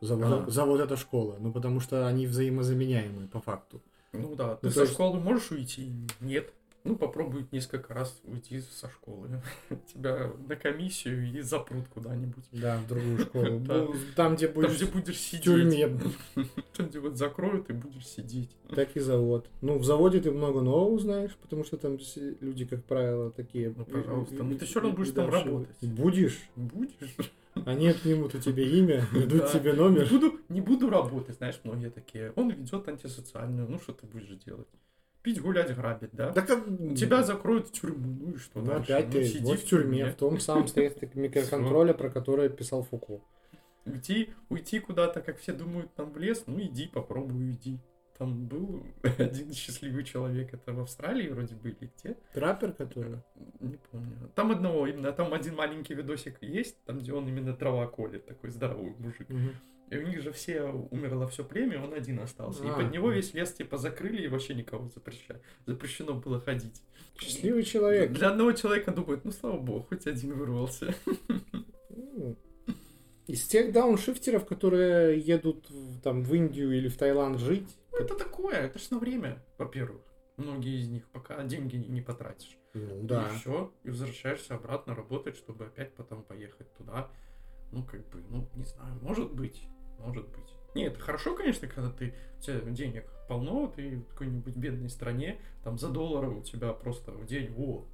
а почему завод, А. завод это школа? Ну потому что они взаимозаменяемые по факту. Ну да, ты Ну, со есть- школы можешь уйти? Нет. Ну, попробуй несколько раз уйти со школы. Тебя на комиссию и запрут куда-нибудь. Да, в другую школу. Ну, Там, где Там, будешь где будешь в сидеть. тюрьме. Там, где вот закроют и будешь сидеть. Так и завод. Ну, в заводе ты много нового узнаешь, потому что там все люди, как правило, такие... Ну, пожалуйста. Ну, ты всё равно будешь там работать. Будешь. Будешь? Они отнимут у тебя имя, дадут Да. тебе Не номер. буду, не буду работать, знаешь, многие такие. Он ведет антисоциальную, ну что ты будешь делать? Пить, гулять, грабить, да? Да как... Тебя закроют в тюрьму, ну и что Ну, дальше? опять Ну, ты сиди вот в тюрьме, в том самом средстве микроконтроля, про которое писал Фуко. Уйти, уйти куда-то, как все думают, там в лес, ну иди, попробуй, уйди. Там был один счастливый человек, это в Австралии вроде бы или где? Траппер, который... Не помню. Там одного именно, там один маленький видосик есть, там где он именно трава колет, такой здоровый мужик. Мгм. И у них же все умерло все племя, он один остался. А, и под него ну. весь лес типа закрыли и вообще никого запрещали. Запрещено было ходить. Счастливый человек. Для одного человека думают, ну слава богу, хоть один вырвался. Из тех дауншифтеров, которые едут в, там, в Индию или в Таиланд жить, это такое, это ж на время, во-первых. Многие из них, пока деньги не, не потратишь. ну да. И все, и возвращаешься обратно работать, чтобы опять потом поехать туда. Ну, как бы, ну, не знаю, может быть, может быть. Не, это хорошо, конечно, когда ты, у тебя денег полно, ты в какой-нибудь бедной стране, там за доллары у тебя просто в день, во.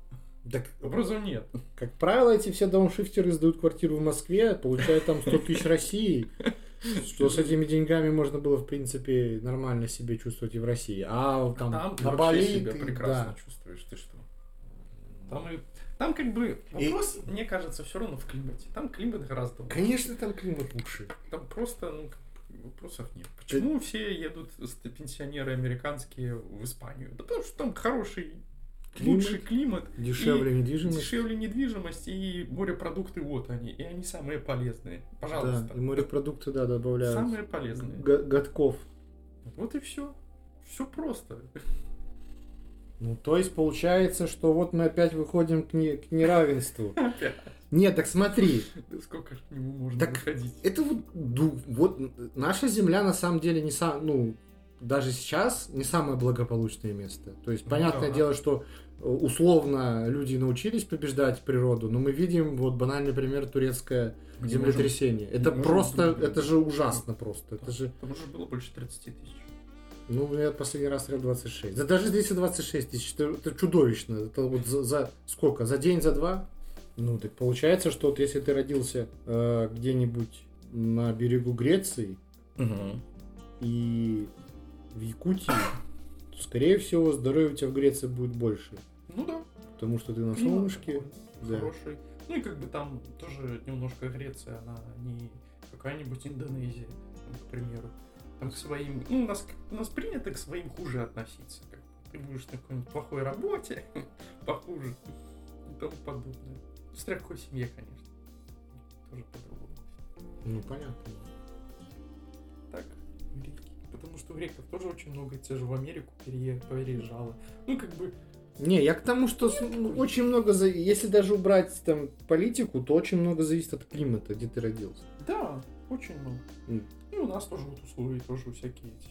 Так, Вопросов нет. как правило, эти все дауншифтеры сдают квартиру в Москве, получают там 100 тысяч России, что с этими деньгами можно было, в принципе, нормально себе чувствовать и в России. А там, Там ты на Бали себя ты- прекрасно да. чувствуешь, ты что? Там, и, там как бы вопрос, мне кажется, все равно в климате. Там климат гораздо лучше. Конечно, там климат лучше. Там просто, ну, вопросов нет. Почему все едут, пенсионеры американские, в Испанию? Да потому что там хороший, Климат. лучший климат, Дешевле и недвижимость. дешевле недвижимость, и морепродукты вот они, и они самые полезные. Пожалуйста. Да, и морепродукты, да, добавляют. Самые полезные. Г- годков. Вот и все. Все просто. Ну, то есть получается, что вот мы опять выходим к, не- к неравенству. Опять. Нет, так смотри, Да сколько к нему можно Так выходить? это вот, вот наша земля на самом деле не сам, ну, даже сейчас не самое благополучное место. То есть, Ну понятное да. дело, что э, условно люди научились побеждать природу, но мы видим вот банальный пример турецкое Мы землетрясение. это можем просто, друг друга- это же ужасно просто. Это же, Там уже было больше 30 тысяч. ну, я последний раз смотрел 26. Да даже здесь и 26 тысяч, это, это чудовищно. Это вот за, за сколько? За день, за два? Ну, так получается, что вот если ты родился э, где-нибудь на берегу Греции и в Якутии, то, скорее всего, здоровье у тебя в Греции будет больше. Ну да. Потому что ты на климат солнышке. такой Да. Хороший. Ну и как бы там тоже немножко Греция, она не какая-нибудь Индонезия, к примеру. Там к своим, ну, у нас, нас принято к своим хуже относиться. Как бы. Ты будешь на какой-нибудь плохой работе, похуже и тому подобное. Смотря в какой семье, конечно. Тоже по-другому. Ну, понятно. Так, греки. Потому что греков тоже очень много, те же в Америку перее- переезжало. Ну, как бы, Не, я к тому, что ну, очень много, за- если даже убрать там политику, то очень много зависит от климата, где ты родился. да, очень много. М. И у нас тоже вот условия, тоже всякие эти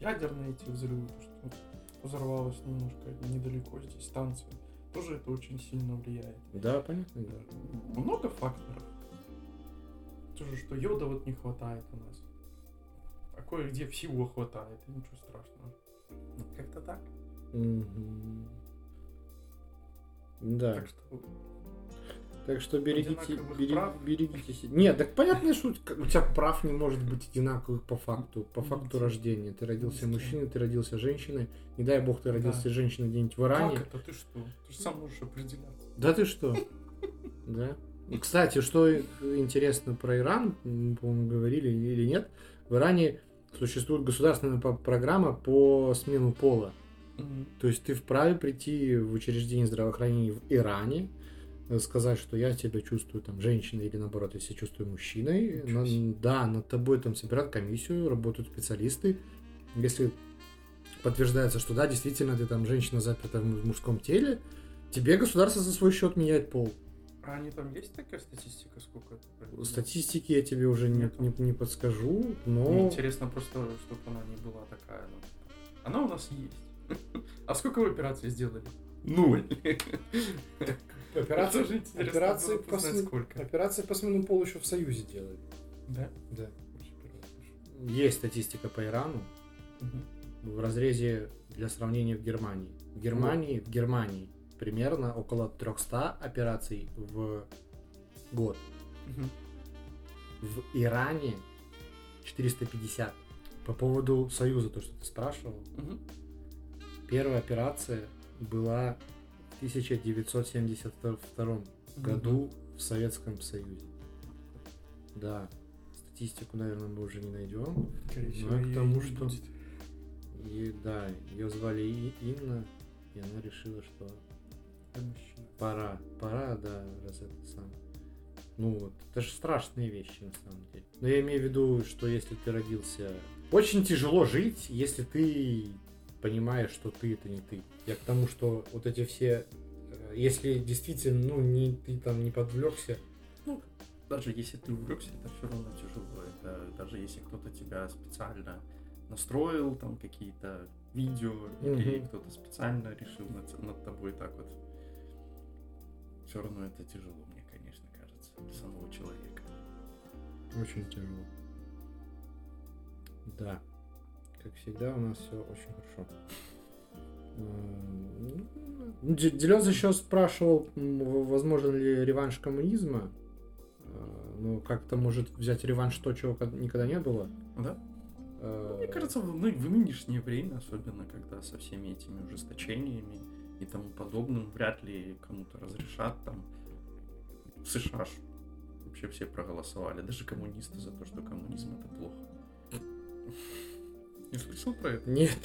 ядерные эти взрывы, то, что вот взорвалось немножко недалеко здесь станция. Тоже это очень сильно влияет. Да, понятно. да. Много факторов. Тоже, что йода вот не хватает у нас. Кое-где всего хватает, и ничего страшного. Ну, Как-то так. Мгм. Да. Так что Так что берегите, берег- берегите себя. Нет, так понятно, что у тебя прав не может быть одинаковых по факту, по факту Нигде. рождения. Ты родился Нигде. мужчиной, ты родился женщиной. Не дай бог, ты родился Да. женщиной где-нибудь в Иране. как это? Ты что? Ты же сам можешь определяться. Да ты что? Да. Кстати, что интересно про Иран, мы, по-моему, говорили или нет, в Иране существует государственная программа по смену пола. То есть ты вправе прийти в учреждение здравоохранения в Иране, э, сказать, что я себя чувствую там женщиной или наоборот, я себя чувствую мужчиной. На- да, над тобой там собирают комиссию, работают специалисты. Если подтверждается, что да, действительно ты там женщина заперта в мужском теле, тебе государство за свой счет меняет пол. А они там есть такая статистика, сколько это? Статистики я тебе уже не, не, не подскажу, Мне но... интересно просто, чтобы она не была такая. ну, Она у нас есть. А сколько вы операций сделали? Ноль. Операции, по, сколько. операции по смену полу еще в Союзе делали. Да? Да. Есть статистика по Ирану в разрезе для сравнения в Германии. В Германии, в Германии примерно около 300 операций в год. Мгм. В Иране 450. По поводу Союза, то, что ты спрашивал. Мгм. Первая операция была в 1972 году в Советском Союзе. Да. Статистику, наверное, мы уже не найдем. Всего, а к тому, что-. И да, ее звали Инна, и она решила, что пора, пора, да, раз это сам. Ну вот, это же страшные вещи на самом деле. Но я имею в виду, что если ты родился... Очень тяжело жить, если ты понимаешь, что ты это не ты. Я к тому, что вот эти все... э, Если действительно, ну, не, ты там не подвлекся, Ну, даже если ты увлекся, это все равно тяжело. Это даже если кто-то тебя специально настроил, там какие-то видео, или Мгм. кто-то специально решил над, над тобой так вот. Все равно это тяжело, мне, конечно, кажется, для самого человека. Очень тяжело. Да. Как всегда, у нас все очень хорошо. Ну, Делез еще спрашивал, возможен ли реванш коммунизма. Ну, как-то может взять реванш то, чего никогда не было. Да? Э, Ну, Мне кажется, в, ны- в нынешнее время, особенно когда со всеми этими ужесточениями и тому подобным, вряд ли кому-то разрешат там. В США ж вообще все проголосовали, даже коммунисты за то, что коммунизм это плохо. Не слышал про это? Нет.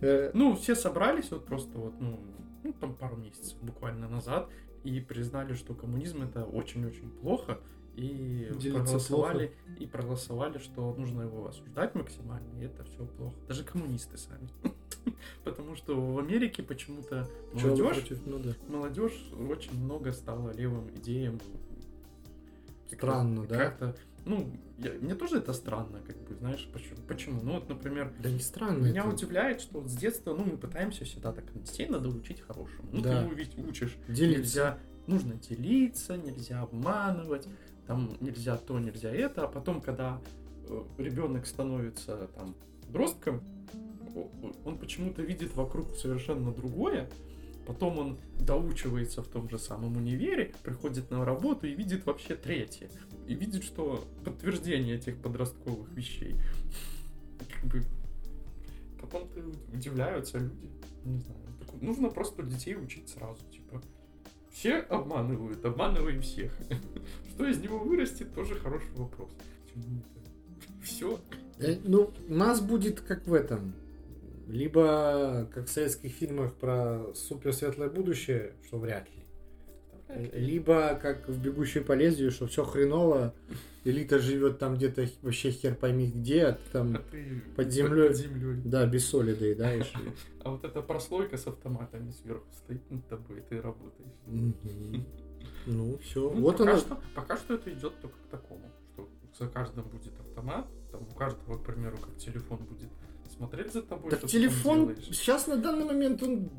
Ну, все собрались вот просто вот, ну, ну, там пару месяцев буквально назад и признали, что коммунизм это очень-очень плохо, и проголосовали, и проголосовали, что нужно его осуждать максимально, и это все плохо. Даже коммунисты сами. Потому что в Америке почему-то молодежь? Ну да. молодежь очень много стала левым идеям. Странно, да? Как-то, ну, я- мне тоже это странно, как бы, знаешь, почему? Почему? Ну, вот, например, Да не странно меня это. удивляет, что вот с детства, ну, мы пытаемся всегда так, детей надо учить хорошему. Ну, Да. ты его ведь учишь. Делиться. Нельзя, нужно делиться, нельзя обманывать, там нельзя то, нельзя это, а потом, когда ребенок становится там подростком, он почему-то видит вокруг совершенно другое, потом он доучивается в том же самом универе, приходит на работу и видит вообще третье. И видит, что подтверждение этих подростковых вещей. Как бы потом удивляются люди. Не знаю. Нужно просто детей учить сразу. Типа, все обманывают, обманываем всех. Что из него вырастет, тоже хороший вопрос. Все. Э, Ну, нас будет как в этом. Либо как в советских фильмах про суперсветлое будущее, что вряд ли. Либо как в «Бегущей по лезвию», что все хреново, элита живет там где-то вообще хер пойми где, а ты там, под землей. Под землей. да, без соли доедаешь. А вот эта прослойка с автоматами сверху стоит над тобой, и ты работаешь. Ну, все. Ну, Вот пока, что, пока что это идет только к такому, что за каждым будет автомат, там у каждого, к примеру, как телефон будет смотреть за тобой. Так что ты телефон делаешь. сейчас на данный момент он,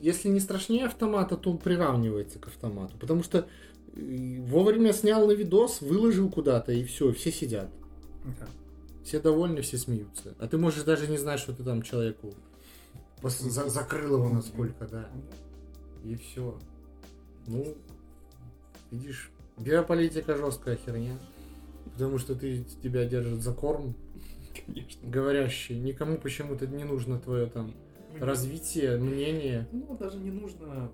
если не страшнее автомата, то он приравнивается к автомату. Потому что э, вовремя снял на видос, выложил куда-то, и все, все сидят. Да. Все довольны, все смеются. А ты можешь даже не знать, что ты там человеку за- закрыл его насколько, да. И все. Ну, видишь, биополитика жесткая херня. Потому что ты тебя держат за корм, Конечно. говорящий, никому почему-то не нужно твое там развитие, мнение. Ну, даже не нужно...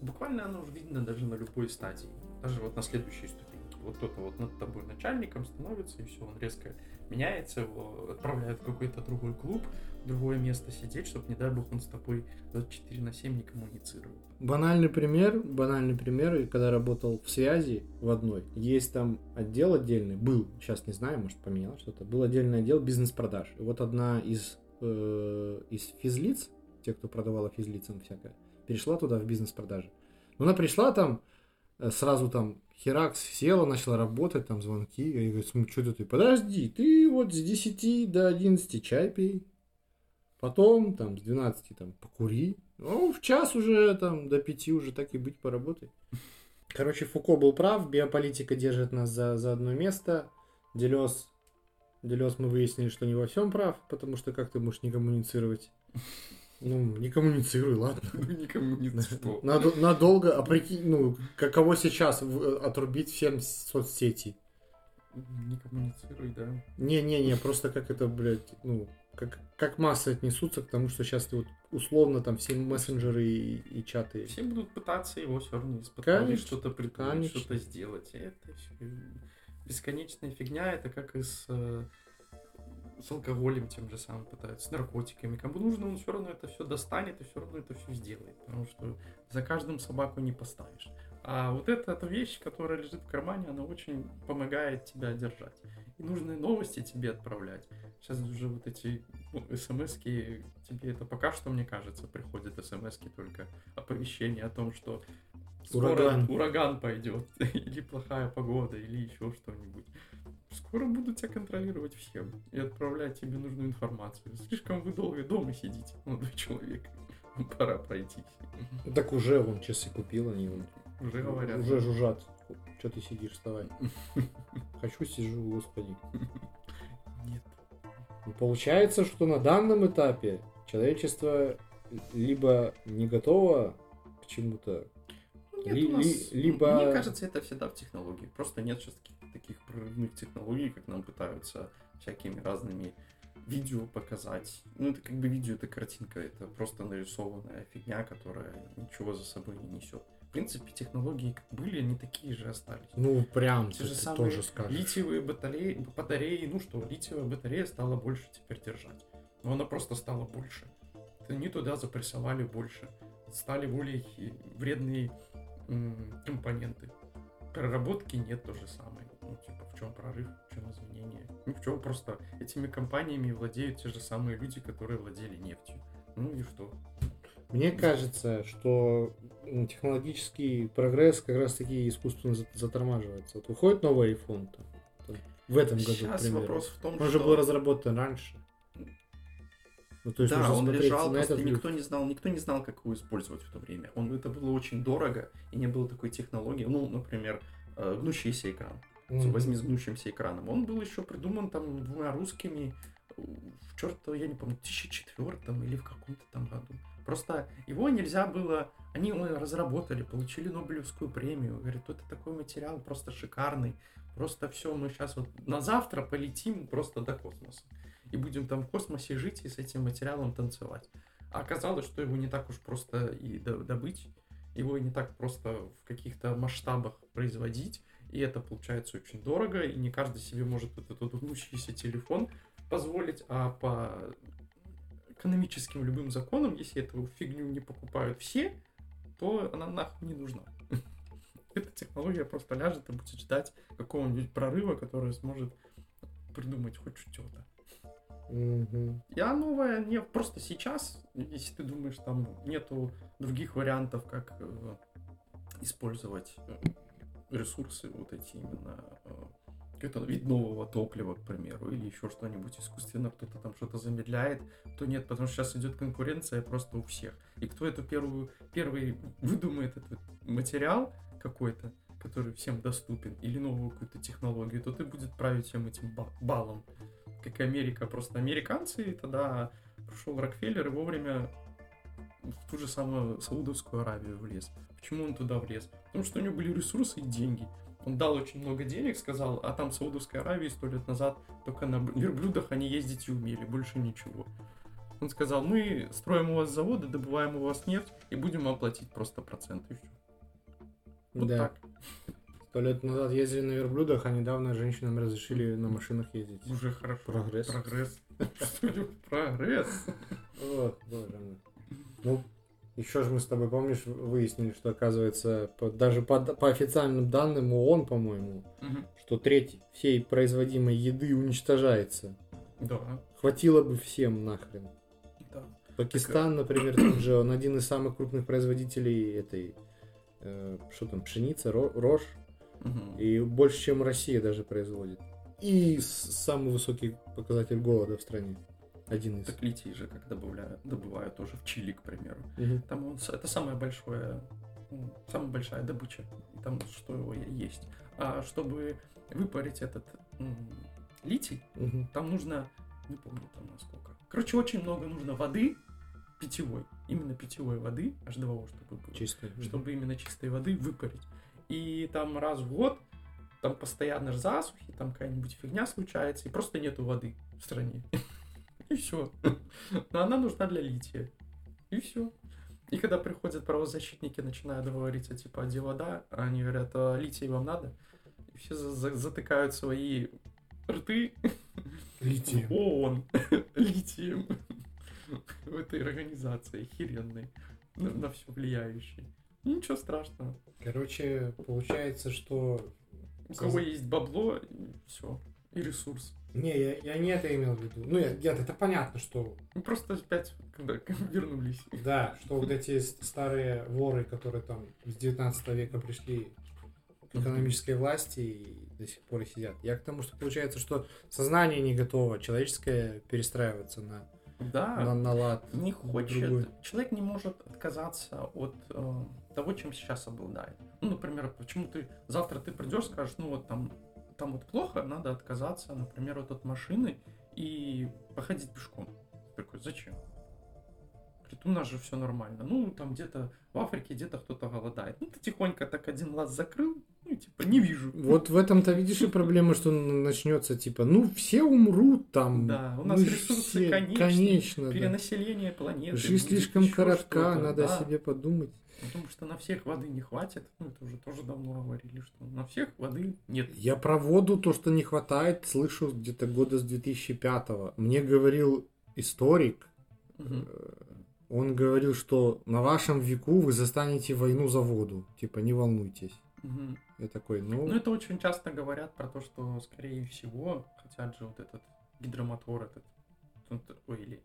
Буквально оно уже видно даже на любой стадии. Даже вот на следующей ступеньке. Вот кто-то вот над тобой начальником становится, и все, он резко меняется, его отправляют в какой-то другой клуб, другое место сидеть, чтобы, не дай бог, он с тобой 24 на 7 не коммуницировал. Банальный пример, банальный пример, когда работал в связи в одной, есть там отдел отдельный, был, сейчас не знаю, может поменялось что-то, был отдельный отдел бизнес-продаж. И вот одна из, э, из физлиц, те, кто продавала физлицам всякое, перешла туда в бизнес-продажи. Но она пришла там, э, сразу там Херакс села, начала работать, там звонки, и говорит, «Ну, что ты, подожди, ты вот с 10 до 11 чай пей. Потом там с 12 там покури. Ну, в час уже там до 5 уже так и быть поработай. Короче, Фуко был прав, биополитика держит нас за, за одно место. Делес, Делес мы выяснили, что не во всем прав, потому что как ты можешь не коммуницировать? Ну, не коммуницируй, ладно. Ну, не. Надо, надолго, а прикинь, ну, каково сейчас отрубить всем соцсети? Не коммуницируй, да. Не-не-не, просто как это, блядь, ну, как, как массы отнесутся к тому, что сейчас ты вот условно там все мессенджеры и, и чаты. Все будут пытаться его все равно испытать, что-то придумать, что-то сделать. И Это все бесконечная фигня, это как и с, э, с алкоголем тем же самым пытаются, с наркотиками. Кому нужно, он все равно это все достанет и все равно это все сделает. Потому что за каждым собаку не поставишь. А вот эта, эта вещь, которая лежит в кармане, она очень помогает тебя держать. И нужные новости тебе отправлять. Сейчас уже вот эти ну, смс-ки, тебе это пока что, мне кажется, приходят смс-ки только оповещение о том, что скоро Ураган. ураган пойдет, или плохая погода, или еще что-нибудь. Скоро будут тебя контролировать всем и отправлять тебе нужную информацию. Слишком вы долго дома сидите, молодой человек. Пора пройтись. Так уже он часы купил, они вон Уже говорят. уже жужжат. Че ты сидишь, вставай. Хочу, сижу, господи. Нет. Ну, Получается, что на данном этапе человечество либо не готово к чему-то, Ну, нет Ли- у нас- ли- либо- Мне кажется, это всегда в технологии. Просто нет сейчас таких, таких прорывных технологий, как нам пытаются всякими разными видео показать. Ну, это как бы видео, это картинка, это просто нарисованная фигня, которая ничего за собой не несет. В принципе, технологии как были, они такие же остались. ну прям Те же самые тоже скажешь. литиевые батареи, батареи, ну что, литиевая батарея стала больше теперь держать. Но она просто стала больше. Они туда запрессовали больше. Стали более вредные м, компоненты. Проработки нет то же самое. Ну, типа, в чем прорыв, в чем изменение? Ну, в чем просто этими компаниями владеют те же самые люди, которые владели нефтью. Ну и что? Мне кажется, что технологический прогресс как раз таки искусственно за- затормаживается. Вот выходит новый iPhone там, там, в этом году, Сейчас примеру. вопрос в том, Он что... же был разработан раньше. Ну, то есть да, он лежал, на просто этот никто не знал, никто не знал, как его использовать в то время. Он, это было очень дорого, и не было такой технологии. Ну, например, э, гнущийся экран. Мгм. Возьми с гнущимся экраном. Он был еще придуман там двумя русскими э, в черт, я не помню, в 2004 или в каком-то там году. Просто его нельзя было... Они его разработали, получили Нобелевскую премию. Говорят, это такой материал просто шикарный. Просто все, мы сейчас вот на завтра полетим просто до космоса. И будем там в космосе жить и с этим материалом танцевать. А оказалось, что его не так уж просто и до- добыть. Его не так просто в каких-то масштабах производить. И это получается очень дорого, и не каждый себе может этот гнущийся телефон позволить, а по экономическим любым законам, если эту фигню не покупают все, то она нахуй не нужна. Эта технология просто ляжет и будет ждать какого-нибудь прорыва, который сможет придумать хоть что-то. Мгм. Я новая не просто сейчас, если ты думаешь, там нету других вариантов, как э, использовать э, ресурсы вот эти именно э, какой-то вид нового топлива, к примеру, или еще что-нибудь искусственно, кто-то там что-то замедляет, то нет, потому что сейчас идет конкуренция просто у всех. И кто эту первую, первый выдумает этот материал какой-то, который всем доступен, или новую какую-то технологию, то ты будет править всем этим ба- балом как и Америка. Просто американцы тогда пришел Рокфеллер и вовремя в ту же самую Саудовскую Аравию влез. Почему он туда влез? Потому что у него были ресурсы и деньги. Он дал очень много денег, сказал, а там в Саудовской Аравии сто лет назад только на верблюдах они ездить и умели, больше ничего. Он сказал, мы строим у вас заводы, добываем у вас нефть и будем вам платить просто проценты. Вот да. так. Сто лет назад ездили на верблюдах, а недавно женщинам разрешили на машинах ездить. Уже хорошо. Прогресс. Прогресс. Прогресс. Вот, боже мой. Ну, еще же мы с тобой, помнишь, выяснили, что оказывается, по- даже по, по официальным данным ООН, по-моему, Мгм. что треть всей производимой еды уничтожается. Да. Хватило бы всем нахрен. Да. Пакистан, например, тот же, он один из самых крупных производителей этой, э, что там, пшеницы, ро- рожь, Мгм. и больше, чем Россия даже производит. И самый высокий показатель голода в стране. Один из. Так литий же как добавляют, добывают тоже в Чили, к примеру. Мгм. Там он, это самое большое, м, самая большая добыча, там что его есть. А чтобы выпарить этот литий, Мгм. там нужно, не помню там насколько. Короче, очень много нужно воды питьевой, именно питьевой воды, H2O, чтобы было, Чисто. Мгм. чтобы именно чистой воды выпарить. И там раз в год, там постоянно засухи, там какая-нибудь фигня случается, и просто нету воды в стране. И все. Но она нужна для лития. И все. И когда приходят правозащитники, начинают говорить, а типа, а где вода? А Они говорят, а литий вам надо? И все за- за- затыкают свои рты Литием. ООН литием в этой организации херенной, на, на все влияющей. И ничего страшного. Короче, получается, что... У кого есть бабло, все, и ресурс. Не, я, я не это имел в виду. Ну, я, нет, это понятно, что... Мы просто опять когда вернулись. Да, что вот эти старые воры, которые там с 19 века пришли к экономической власти и до сих пор сидят. Я к тому, что получается, что сознание не готово, человеческое перестраиваться на, Да, на, на лад. не хочет. другой. Человек не может отказаться от э, того, чем сейчас обладает. Ну, например, почему ты завтра ты придешь, скажешь, ну вот там, там вот плохо, надо отказаться, например, вот от машины и походить пешком. Такой, зачем? Говорит, у нас же все нормально. Ну, там где-то в Африке где-то кто-то голодает. Ну, ты тихонько так один глаз закрыл, ну, типа, не вижу. Вот в этом-то видишь и проблема, что начнется типа, ну все умрут там. Да, у нас ж ресурсы все- конечны, Конечно, да. Перенаселение планеты. Жизнь слишком коротка, надо да. о себе подумать. Потому что на всех воды не хватит. Ну, это уже тоже давно говорили, что на всех воды нет. Я про воду, то, что не хватает, слышу где-то года с 2005 Мне говорил историк, э, он говорил, что на вашем веку вы застанете войну за воду. Типа, не волнуйтесь. Мгм. Я такой, ну, Ну, это очень часто говорят про то, что, скорее всего, хотят же вот этот гидромотор этот, ой, или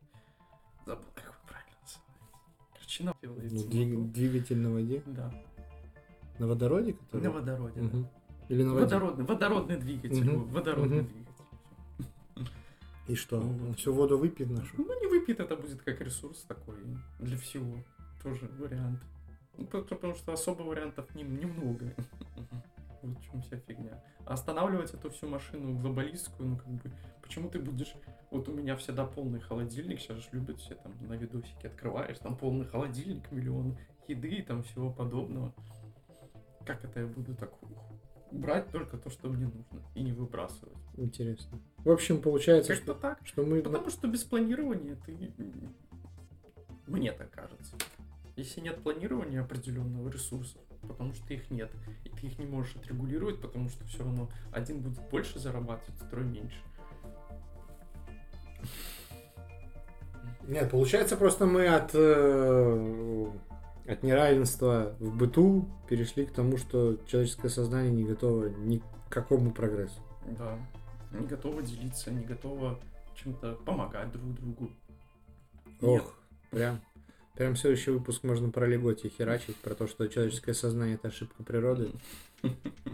забыл, как его правильно называется. Короче, на- ну, делается двиг- двигатель на воде. Да, На водороде, который? на водороде. да. Мгм. Или на воде. Водородный, водородный двигатель, вот, водородный Мгм. двигатель. И что? Вот. Он всю воду выпьет нашу? Ну, не выпьет, это будет как ресурс такой для всего. Тоже вариант. Ну, по- потому что особо вариантов не- немного. Вот в чем вся фигня. А останавливать эту всю машину глобалистскую, ну, как бы, почему ты будешь... Вот у меня всегда полный холодильник, сейчас же любят все там на видосике открываешь, там полный холодильник, миллион еды и там всего подобного. Как это я буду так брать только то, что мне нужно, и не выбрасывать? Интересно. В общем, получается, Как-то что, так. что мы... Потому что без планирования ты... Мне так кажется. Если нет планирования определенного ресурсов, потому что их нет, и ты их не можешь отрегулировать, потому что все равно один будет больше зарабатывать, второй меньше. Нет, получается, просто мы от, э, от неравенства в быту перешли к тому, что человеческое сознание не готово ни к какому прогрессу. Да. Не готова делиться, не готова чем-то помогать друг другу. Нет. Ох, прям, прям следующий выпуск можно про Леготи херачить, про то, что человеческое сознание это ошибка природы,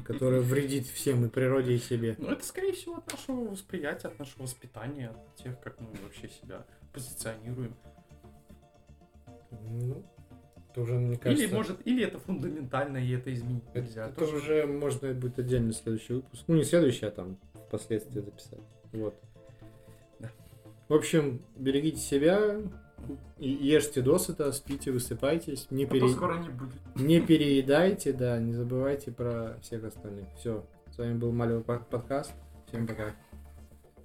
которая вредит всем и природе, и себе. Ну, это, скорее всего, от нашего восприятия, от нашего воспитания, от тех, как мы вообще себя позиционируем. Ну, это уже, мне кажется... Или, может, или это фундаментально, и это изменить Это, нельзя. это Тоже уже можно будет отдельный следующий выпуск. Ну, не следующий, а там впоследствии записать. Вот. Да. В общем, берегите себя, ешьте досыта, спите, высыпайтесь, не, А пере- скоро не будет. не переедайте, да, не забывайте про всех остальных. Все, с вами был Малево подкаст. Всем пока.